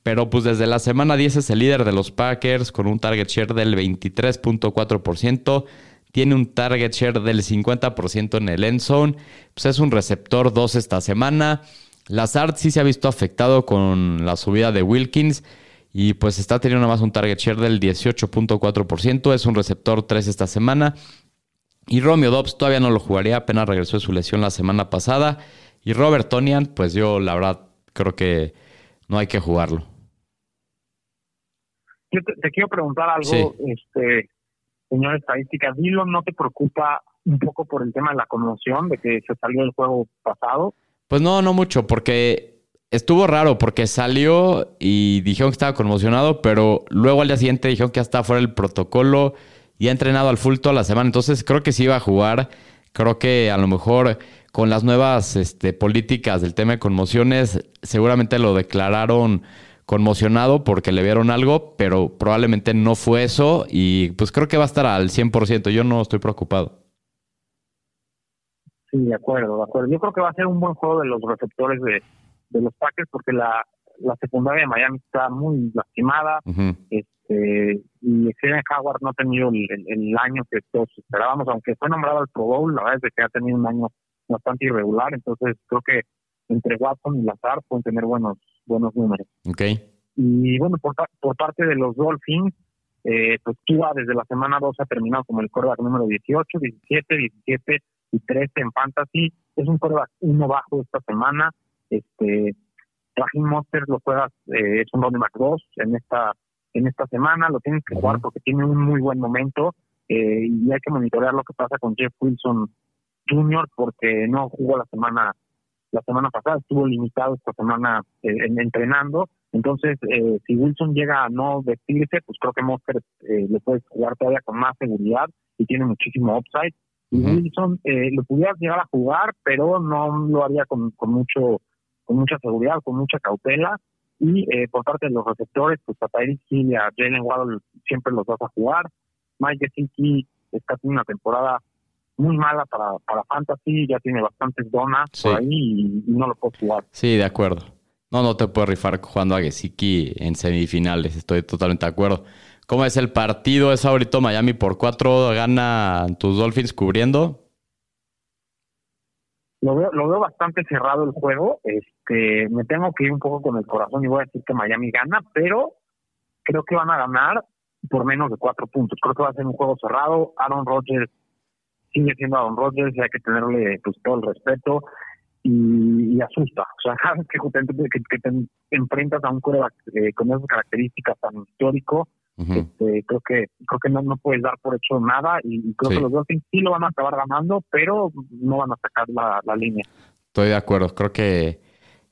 Pero pues desde la semana 10 es el líder de los Packers con un target share del 23.4%. Tiene un target share del 50% en el end zone. Pues es un receptor 2 esta semana. Lazard sí se ha visto afectado con la subida de Wilkins. Y pues está teniendo más un target share del 18.4%. Es un receptor 3 esta semana. Y Romeo Dobbs todavía no lo jugaría. Apenas regresó de su lesión la semana pasada. Y Robert Tonian, pues yo la verdad creo que no hay que jugarlo. Yo te, quiero preguntar algo, este, señor estadística. Dilo, ¿no te preocupa un poco por el tema de la conmoción, de que se salió del juego pasado? Pues no, no mucho, porque estuvo raro, porque salió y dijeron que estaba conmocionado, pero luego al día siguiente dijeron que ya estaba fuera del protocolo y ha entrenado al full toda la semana. Entonces creo que sí iba a jugar. Creo que a lo mejor con las nuevas este, políticas del tema de conmociones, seguramente lo declararon conmocionado porque le vieron algo, pero probablemente no fue eso y pues creo que va a estar al 100%. Yo no estoy preocupado. Sí, de acuerdo, de acuerdo. Yo creo que va a ser un buen juego de los receptores de, de los Packers porque la, la secundaria de Miami está muy lastimada. este Y Steven Howard no ha tenido el, el, año que todos esperábamos, aunque fue nombrado al Pro Bowl, la verdad es que ha tenido un año bastante irregular. Entonces creo que entre Watson y Lazar pueden tener buenos buenos números. Okay. Y bueno, por, por parte de los Dolphins, eh, pues Tua desde la semana 2 ha terminado como el quarterback número 18, 17, 17 y 13 en fantasy. Es un quarterback uno bajo esta semana. Este, Raheem Monster lo juegas, eh, es un running back 2 en esta en esta semana, lo tienes que jugar porque tiene un muy buen momento eh, y hay que monitorear lo que pasa con Jeff Wilson Jr. porque no jugó la semana la semana pasada, estuvo limitado esta semana eh, en, entrenando. Entonces, eh, si Wilson llega a no vestirse, pues creo que Monster eh, le puede jugar todavía con más seguridad y tiene muchísimo upside. Y Wilson eh, lo pudieras llegar a jugar, pero no lo haría con, con mucho con mucha seguridad, con mucha cautela. Y eh, por parte de los receptores, pues a Tyreek Hill y a Jalen Waddle siempre los vas a jugar. Mike Gesicki está haciendo una temporada muy mala para, para Fantasy, ya tiene bastantes donas por ahí y, no lo puedo jugar. Sí, de acuerdo. No, no te puedes rifar jugando a Gesicki en semifinales, estoy totalmente de acuerdo. ¿Cómo es el partido? ¿Es ahorita Miami por cuatro? ¿Gana tus Dolphins cubriendo? Lo veo, lo veo bastante cerrado el juego. Este, me tengo que ir un poco con el corazón y voy a decir que Miami gana, pero creo que van a ganar por menos de cuatro puntos. Creo que va a ser un juego cerrado. Aaron Rodgers sigue siendo Aaron Rodgers y hay que tenerle pues todo el respeto y, asusta. O sea, que, te enfrentas a un coreback eh, con esas características tan histórico, este, creo que creo que no, no puedes dar por hecho nada y, creo que los Dolphins sí lo van a acabar ganando, pero no van a sacar la, línea. Estoy de acuerdo. Creo que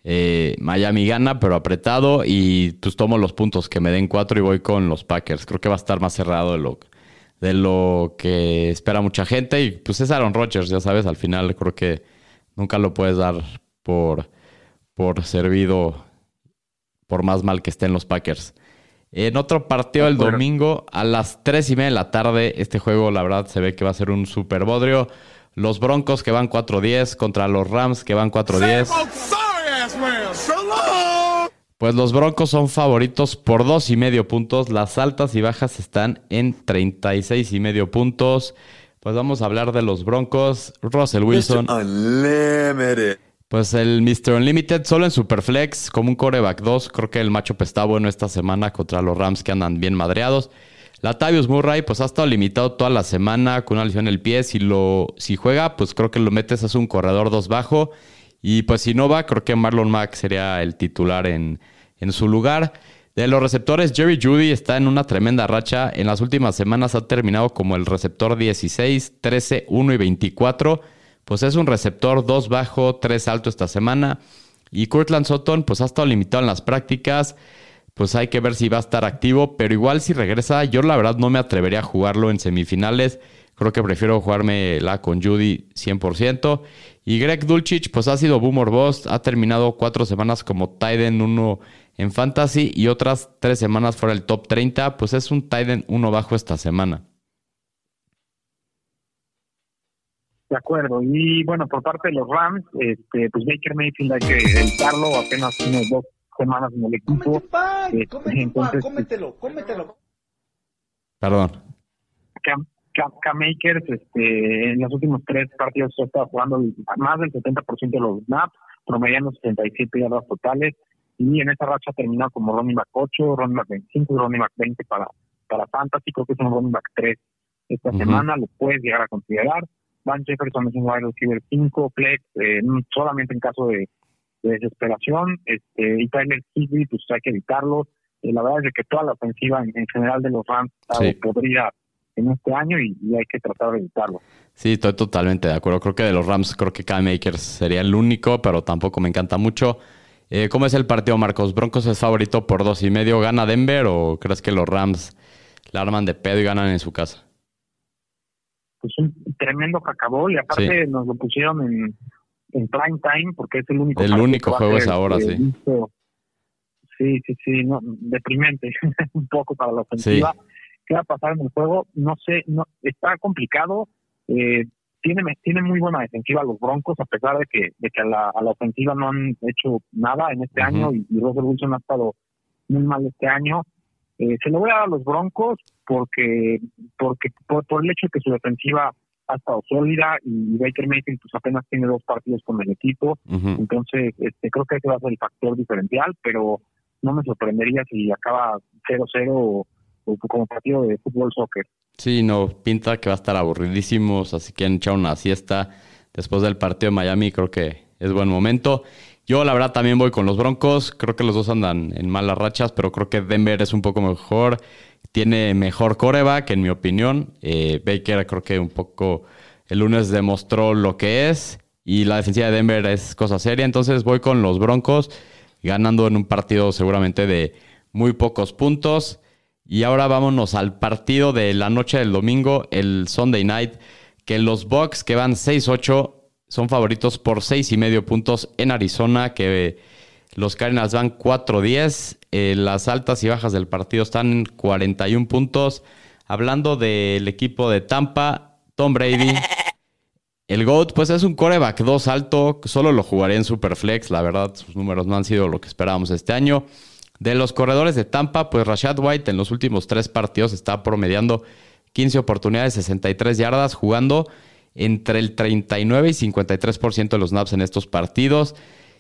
eh, Miami gana, pero apretado y pues tomo los puntos que me den cuatro y voy con los Packers. Creo que va a estar más cerrado de lo de lo que espera mucha gente. Y pues es Aaron Rodgers, ya sabes, al final creo que nunca lo puedes dar por, por servido, por más mal que estén los Packers. En otro partido el domingo a las 3 y media de la tarde, este juego la verdad se ve que va a ser un super bodrio. Los Broncos que van 4-10 contra los Rams que van 4-10. Pues los Broncos son favoritos por dos y medio puntos. Las altas y bajas están en 36 y medio puntos. Pues vamos a hablar de los Broncos. Russell Wilson. Pues el Mr. Unlimited solo en Superflex, como un coreback 2. Creo que el macho está bueno esta semana contra los Rams que andan bien madreados. Latavius Murray, pues ha estado limitado toda la semana con una lesión en el pie. Si, lo, si juega, pues creo que lo metes, es un corredor dos bajo. Y pues si no va, creo que Marlon Mack sería el titular en, en su lugar. De los receptores, Jerry Judy está en una tremenda racha. En las últimas semanas ha terminado como el receptor 16, 13, 1 y 24. Pues es un receptor 2 bajo, 3 alto esta semana. Y Cortland Sutton, pues ha estado limitado en las prácticas. Pues hay que ver si va a estar activo. Pero igual si regresa, yo la verdad no me atrevería a jugarlo en semifinales. Creo que prefiero jugarme la con Judy 100%. Y Greg Dulcich, pues ha sido boomer boss. Ha terminado cuatro semanas como Tiden 1 en Fantasy y otras tres semanas fuera el top 30, pues es un Titan uno bajo esta semana. De acuerdo. Y bueno, por parte de los Rams, este, pues Baker Mayfield hay que editarlo, apenas unas dos semanas en el equipo. Este, entonces, cómetelo, cómetelo. Perdón. Cam, Makers, este, en los últimos tres partidos ha estado jugando más del 70% de los snaps, promediando 77 yardas totales y en esa racha terminado como running back 8, running back 25 y running back 20 para, para Fantasy. Creo que es un running back 3 esta semana, lo puedes llegar a considerar. Van Jefferson es un wide receiver 5, flex, eh, solamente en caso de, desesperación. Este, y Tyler Higbee, pues hay que evitarlo. Eh, la verdad es que toda la ofensiva en, general de los Rams podría en este año y, hay que tratar de evitarlo. Sí, estoy totalmente de acuerdo. Creo que de los Rams, creo que Kyle Makers sería el único, pero tampoco me encanta mucho. Eh, ¿Cómo es el partido, Marcos? ¿Broncos es favorito por dos y medio? ¿Gana Denver o crees que los Rams la arman de pedo y ganan en su casa? Pues un tremendo que acabó y aparte nos lo pusieron en, en prime time porque es el único El único juego es ahora, sí. Sí, sí, sí, no, deprimente un poco para la ofensiva. ¿Qué va a pasar en el juego? No sé, no está complicado. Eh, tiene, tiene muy buena defensiva los Broncos, a pesar de que, de que a, la, a la ofensiva no han hecho nada en este año y, Russell Wilson ha estado muy mal este año. Eh, se lo voy a dar a los Broncos porque porque por, el hecho de que su defensiva ha estado sólida y Baker Mayfield pues apenas tiene dos partidos con el equipo, entonces este, creo que ese va a ser el factor diferencial, pero no me sorprendería si acaba 0-0 o, como partido de fútbol soccer. Sí, no, pinta que va a estar aburridísimo, así que han echado una siesta después del partido de Miami, creo que es buen momento. Yo la verdad también voy con los Broncos, creo que los dos andan en malas rachas, pero creo que Denver es un poco mejor, tiene mejor coreback en mi opinión. Eh, Baker creo que un poco el lunes demostró lo que es y la defensiva de Denver es cosa seria, entonces voy con los Broncos ganando en un partido seguramente de muy pocos puntos. Y ahora vámonos al partido de la noche del domingo, el Sunday Night, que los Bucks que van 6-8 son favoritos por 6 y medio puntos en Arizona, que los Cardinals van 4-10. Eh, las altas y bajas del partido están en 41 puntos. Hablando del equipo de Tampa, Tom Brady. El GOAT, pues es un coreback 2 alto, solo lo jugaría en Superflex, la verdad sus números no han sido lo que esperábamos este año. De los corredores de Tampa, pues Rashad White en los últimos tres partidos está promediando 15 oportunidades, 63 yardas, jugando entre el 39 y 53% de los snaps en estos partidos.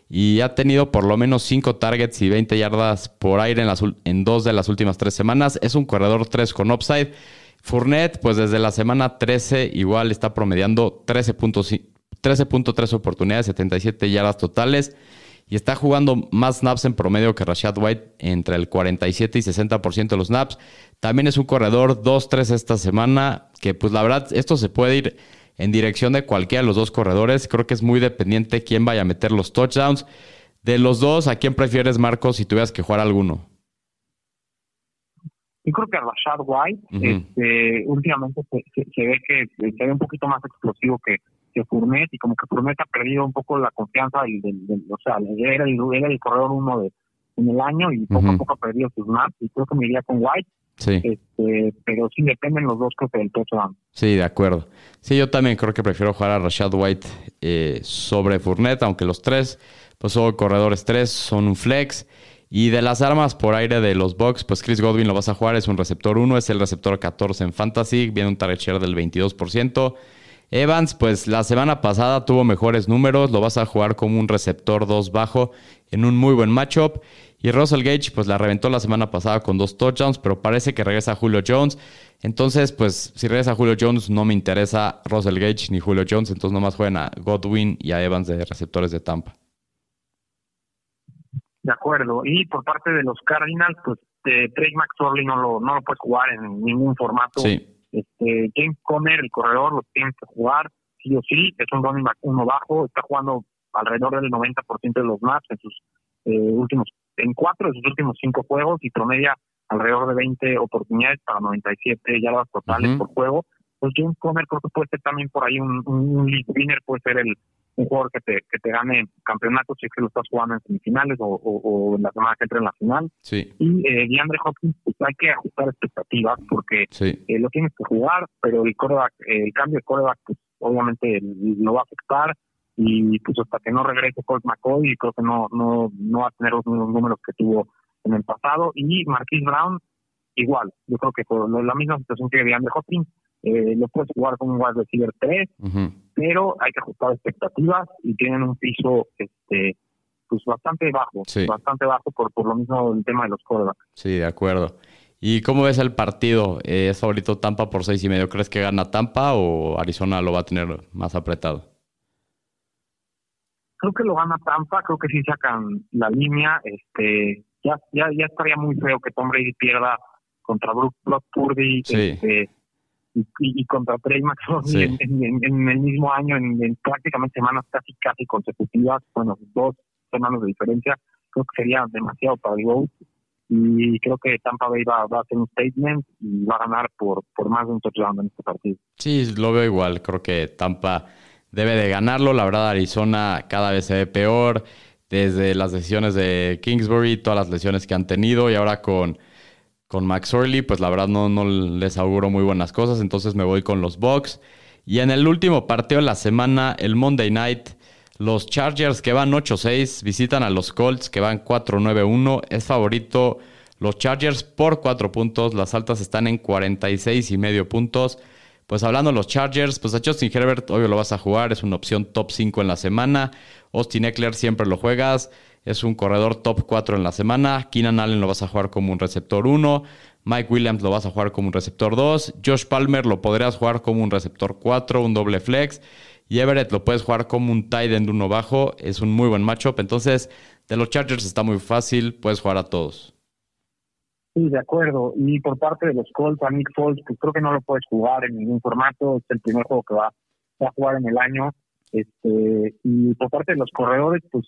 Y ha tenido por lo menos 5 targets y 20 yardas por aire en, dos de las últimas tres semanas. Es un corredor 3 con upside. Fournette, pues desde la semana 13 igual está promediando 13.3 oportunidades, 77 yardas totales y está jugando más snaps en promedio que Rashad White entre el 47 y 60% de los snaps. También es un corredor 2-3 esta semana, que pues la verdad esto se puede ir en dirección de cualquiera de los dos corredores. Creo que es muy dependiente quién vaya a meter los touchdowns. De los dos, ¿a quién prefieres, Marcos, si tuvieras que jugar alguno? Yo creo que Rashad White, este, últimamente se, ve que se ve un poquito más explosivo que, que Fournette y como que Fournette ha perdido un poco la confianza del, del, o sea, era el, era el corredor uno de, en el año y poco a poco ha perdido sus maps y creo que me iría con White. Sí. Este, pero sí dependen los dos que del touchdown. Sí, de acuerdo. Sí, yo también creo que prefiero jugar a Rashad White eh, sobre Fournette, aunque los tres, pues son corredores tres, son un flex. Y de las armas por aire de los Bucks, pues Chris Godwin lo vas a jugar, es un receptor 1, es el receptor 14 en Fantasy, viene un target share del 22%. Evans, pues la semana pasada tuvo mejores números, lo vas a jugar como un receptor 2 bajo en un muy buen matchup. Y Russell Gage, pues la reventó la semana pasada con dos touchdowns, pero parece que regresa Julio Jones. Entonces, pues si regresa Julio Jones, no me interesa Russell Gage ni Julio Jones. Entonces, nomás juegan a Godwin y a Evans de receptores de Tampa. De acuerdo. Y por parte de los Cardinals, pues eh, Trey McSorley no lo, no lo puedes jugar en ningún formato. Sí. Este, James Conner, el corredor, lo tiene que jugar sí o sí. Es un running back uno bajo. Está jugando alrededor del 90% de los maps en sus eh, últimos, en cuatro de sus últimos cinco juegos y promedia alrededor de 20 oportunidades para 97 yardas totales por juego. Pues James Conner creo que puede ser también por ahí un, un, lead winner, puede ser el un jugador que te, que te gane campeonatos si es que lo estás jugando en semifinales o, o, en la semana que entre en la final. Sí. Y eh, DeAndre Hopkins, pues hay que ajustar expectativas porque eh, lo tienes que jugar, pero el coreback, el cambio de coreback, pues obviamente lo va a afectar y pues hasta que no regrese Colt McCoy creo que no no no va a tener los mismos números que tuvo en el pasado y Marquis Brown igual yo creo que con la misma situación que DeAndre Hopkins eh, lo puedes jugar con un wide receiver 3 pero hay que ajustar expectativas y tienen un piso este pues bastante bajo bastante bajo por por lo mismo el tema de los quarterbacks sí de acuerdo ¿Y cómo ves el partido? Eh, ¿Es favorito Tampa por seis y medio? ¿Crees que gana Tampa o Arizona lo va a tener más apretado? Creo que lo gana Tampa, creo que sí sacan la línea, este, ya, ya, ya estaría muy feo que Tom Brady pierda contra Brook, Purdy este, y, contra Trey McSorley en, el mismo año, en, prácticamente semanas casi casi consecutivas, bueno, dos semanas de diferencia, creo que sería demasiado para el y creo que Tampa Bay va, va, a hacer un statement y va a ganar por, por más de un touchdown en este partido. Sí, lo veo igual, creo que Tampa debe de ganarlo. La verdad, Arizona cada vez se ve peor. Desde las decisiones de Kingsbury, todas las lesiones que han tenido y ahora con, con Max Orley, pues la verdad no, no les auguro muy buenas cosas. Entonces me voy con los Bucks. Y en el último partido de la semana, el Monday Night, los Chargers que van 8-6 visitan a los Colts que van 4-9-1. Es favorito los Chargers por 4 puntos. Las altas están en 46 y medio puntos. Pues hablando de los Chargers, pues a Justin Herbert obvio lo vas a jugar, es una opción top 5 en la semana. Austin Eckler siempre lo juegas, es un corredor top 4 en la semana. Keenan Allen lo vas a jugar como un receptor 1. Mike Williams lo vas a jugar como un receptor 2. Josh Palmer lo podrías jugar como un receptor 4, un doble flex. Y Everett lo puedes jugar como un tight end uno bajo. Es un muy buen matchup. Entonces, de los Chargers está muy fácil. Puedes jugar a todos. Sí, de acuerdo. Y por parte de los Colts, a Nick Foles, pues creo que no lo puedes jugar en ningún formato. Es el primer juego que va, a jugar en el año. Este, y por parte de los corredores, pues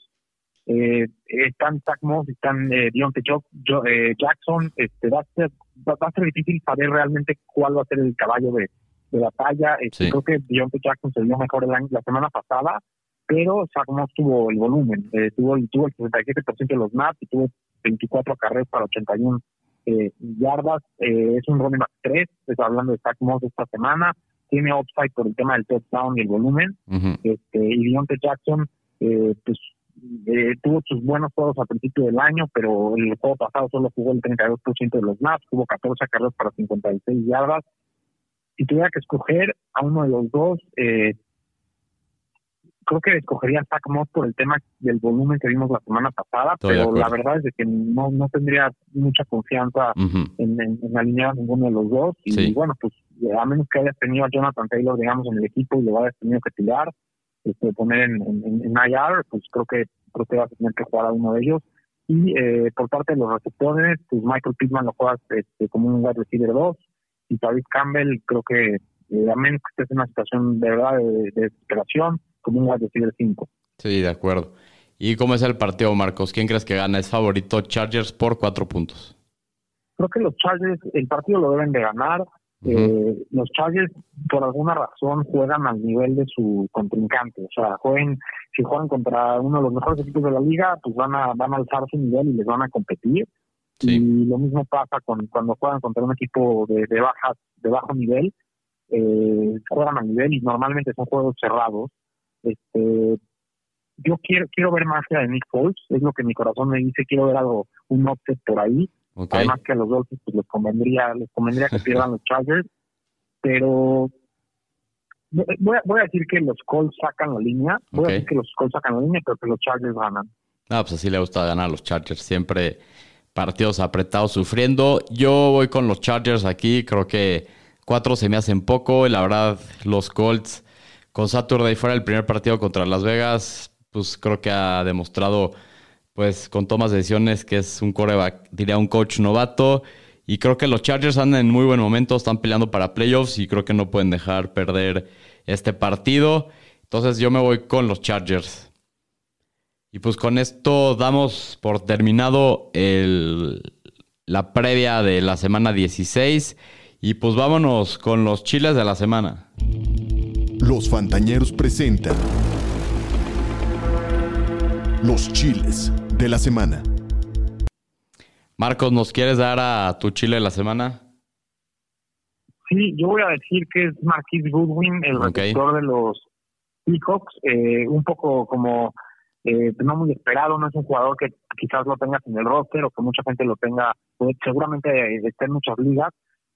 eh, están Zach Moss, están eh, Dionte eh, Jackson. Este, va, a ser, va, a ser difícil saber realmente cuál va a ser el caballo de, de batalla. Este, Creo que Dionte Jackson se vio mejor el año, la semana pasada, pero Zach Moss tuvo el volumen. Eh, tuvo, tuvo el 67% de los snaps y tuvo 24 carreras para 81 eh, yardas, eh, es un running back 3, estoy hablando de Zach Moss esta semana, tiene upside por el tema del touchdown y el volumen, este, y Deontay Jackson, eh, pues eh, tuvo sus buenos juegos al principio del año, pero el juego pasado solo jugó el 32% de los snaps, tuvo 14 carreras para 56 yardas. Si tuviera que escoger a uno de los dos, eh, creo que escogería Zach Moss por el tema del volumen que vimos la semana pasada, pero la verdad es que no, no tendría mucha confianza en, en, alinear a ninguno de los dos. Y bueno, pues a menos que hayas tenido a Jonathan Taylor, digamos, en el equipo y lo hayas tenido que tirar, este, poner en, en, IR, pues creo que, creo que vas a tener que jugar a uno de ellos. Y eh, por parte de los receptores, pues Michael Pittman lo juegas este, como un wide receiver 2 y David Campbell creo que eh, a menos que estés en una situación de verdad de, de desesperación, como un wide receiver 5. Sí, de acuerdo. ¿Y cómo es el partido, Marcos? ¿Quién crees que gana? ¿Es favorito Chargers por cuatro puntos? Creo que los Chargers, el partido lo deben de ganar. eh, los Chargers, por alguna razón, juegan al nivel de su contrincante. O sea, jueguen, si juegan contra uno de los mejores equipos de la liga, pues van a, van a alzar su nivel y les van a competir. Y lo mismo pasa con cuando juegan contra un equipo de, de, bajas, de bajo nivel. Eh, juegan al nivel y normalmente son juegos cerrados este, yo quiero quiero ver más de Nick Foles, es lo que mi corazón me dice, quiero ver algo, un offset por ahí. Además que a los Dolphins pues, les convendría, les convendría que pierdan los Chargers, pero voy a, voy a decir que los Colts sacan la línea, voy a decir que los Colts sacan la línea, pero que los Chargers ganan. Ah, pues así le gusta ganar a los Chargers. Siempre partidos apretados sufriendo. Yo voy con los Chargers aquí. Creo que cuatro se me hacen poco. Y la verdad, los Colts con Saturday fuera el primer partido contra Las Vegas, pues creo que ha demostrado, pues con tomas de decisiones, que es un coreback, diría un coach novato. Y creo que los Chargers andan en muy buen momento, están peleando para playoffs y creo que no pueden dejar perder este partido. Entonces yo me voy con los Chargers. Y pues con esto damos por terminado la previa de la semana 16. Y pues vámonos con los chiles de la semana. Los Fantañeros presentan los chiles de la semana. Marcos, ¿nos quieres dar a tu chile de la semana? Sí, yo voy a decir que es Marquis Goodwin, el receptor de los Seahawks, eh, un poco como eh, no muy esperado, no es un jugador que quizás lo tengas en el roster o que mucha gente lo tenga, pues, seguramente esté en muchas ligas.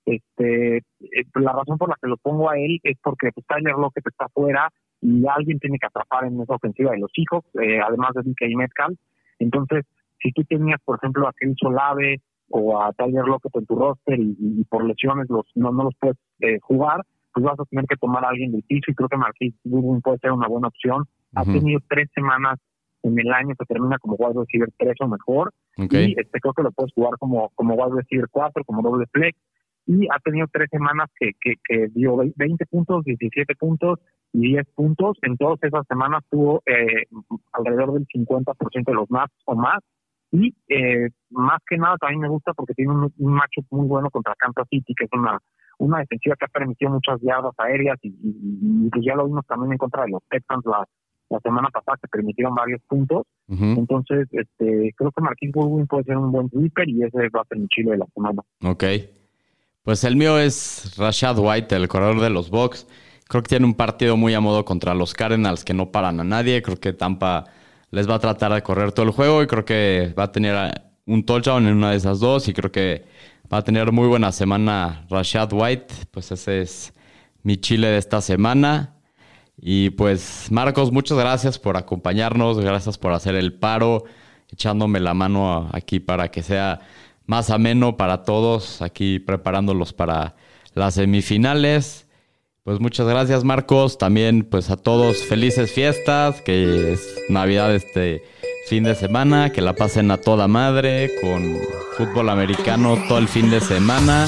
Este, eh, la razón por la que lo pongo a él es porque pues, Tyler Lockett está afuera y alguien tiene que atrapar en esa ofensiva de los hijos, eh, además de DK Metcalf. Entonces, si tú tenías, por ejemplo, a Ken Solave o a Tyler Lockett en tu roster y, por lesiones los no, no los puedes eh, jugar, pues vas a tener que tomar a alguien del piso y creo que Marquis Goodwin puede ser una buena opción. Ha tenido tres semanas en el año que termina como wide receiver 3 o mejor. Y este creo que lo puedes jugar como, como wide receiver 4, como doble flex. Y ha tenido tres semanas que, que, que dio 20 puntos, 17 puntos y 10 puntos. En todas esas semanas tuvo eh, alrededor del 50% de los maps o más. Y eh, más que nada también me gusta porque tiene un, macho muy bueno contra Kansas City, que es una, una defensiva que ha permitido muchas yardas aéreas y, y, pues ya lo vimos también en contra de los Texans la, la semana pasada que permitieron varios puntos. Entonces, este, creo que Marquín Goodwin puede ser un buen sweeper y ese va a ser mi chile de la semana. Ok. Pues el mío es Rashad White, el corredor de los Bucks. Creo que tiene un partido muy a modo contra los Cardinals que no paran a nadie. Creo que Tampa les va a tratar de correr todo el juego y creo que va a tener un touchdown en una de esas dos y creo que va a tener muy buena semana Rashad White. Pues ese es mi chile de esta semana. Y pues Marcos, muchas gracias por acompañarnos, gracias por hacer el paro, echándome la mano aquí para que sea más ameno para todos, aquí preparándolos para las semifinales. Pues muchas gracias Marcos, también pues a todos felices fiestas, que es Navidad este fin de semana, que la pasen a toda madre con fútbol americano todo el fin de semana.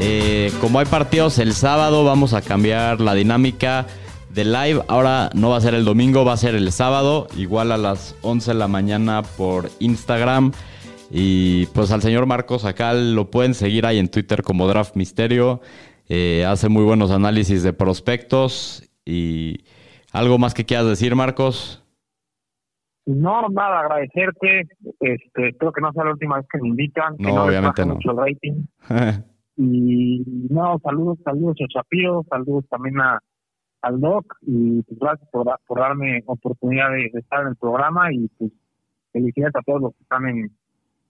Eh, como hay partidos el sábado, vamos a cambiar la dinámica de live. Ahora no va a ser el domingo, va a ser el sábado, igual a las 11 de la mañana por Instagram. Y pues al señor Marcos acá lo pueden seguir ahí en Twitter como Draft Misterio. Eh, hace muy buenos análisis de prospectos. Y algo más que quieras decir, Marcos. No, nada, agradecerte. Este, espero que no sea la última vez que me invitan. No, que no obviamente no. Mucho rating. y no, saludos, saludos a Shapiro, saludos también a, al doc y pues gracias por, por darme oportunidad de, estar en el programa y pues felicidades a todos los que están en,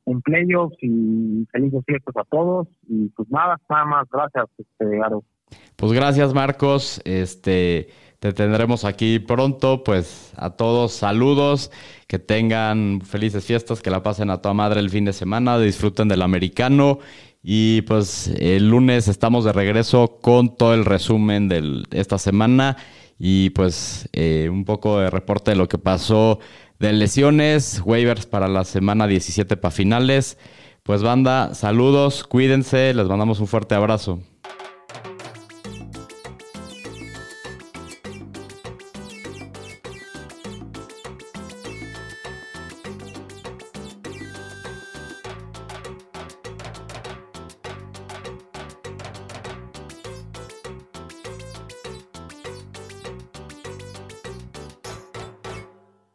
en y felices fiestas a todos. Y pues nada, nada más, gracias este Aro. Pues gracias Marcos, este te tendremos aquí pronto, pues a todos saludos, que tengan felices fiestas, que la pasen a toda madre el fin de semana, disfruten del americano. Y pues el lunes estamos de regreso con todo el resumen de esta semana. Y pues eh, un poco de reporte de lo que pasó de lesiones, waivers para la semana 17 para finales. Pues banda, saludos, cuídense, les mandamos un fuerte abrazo.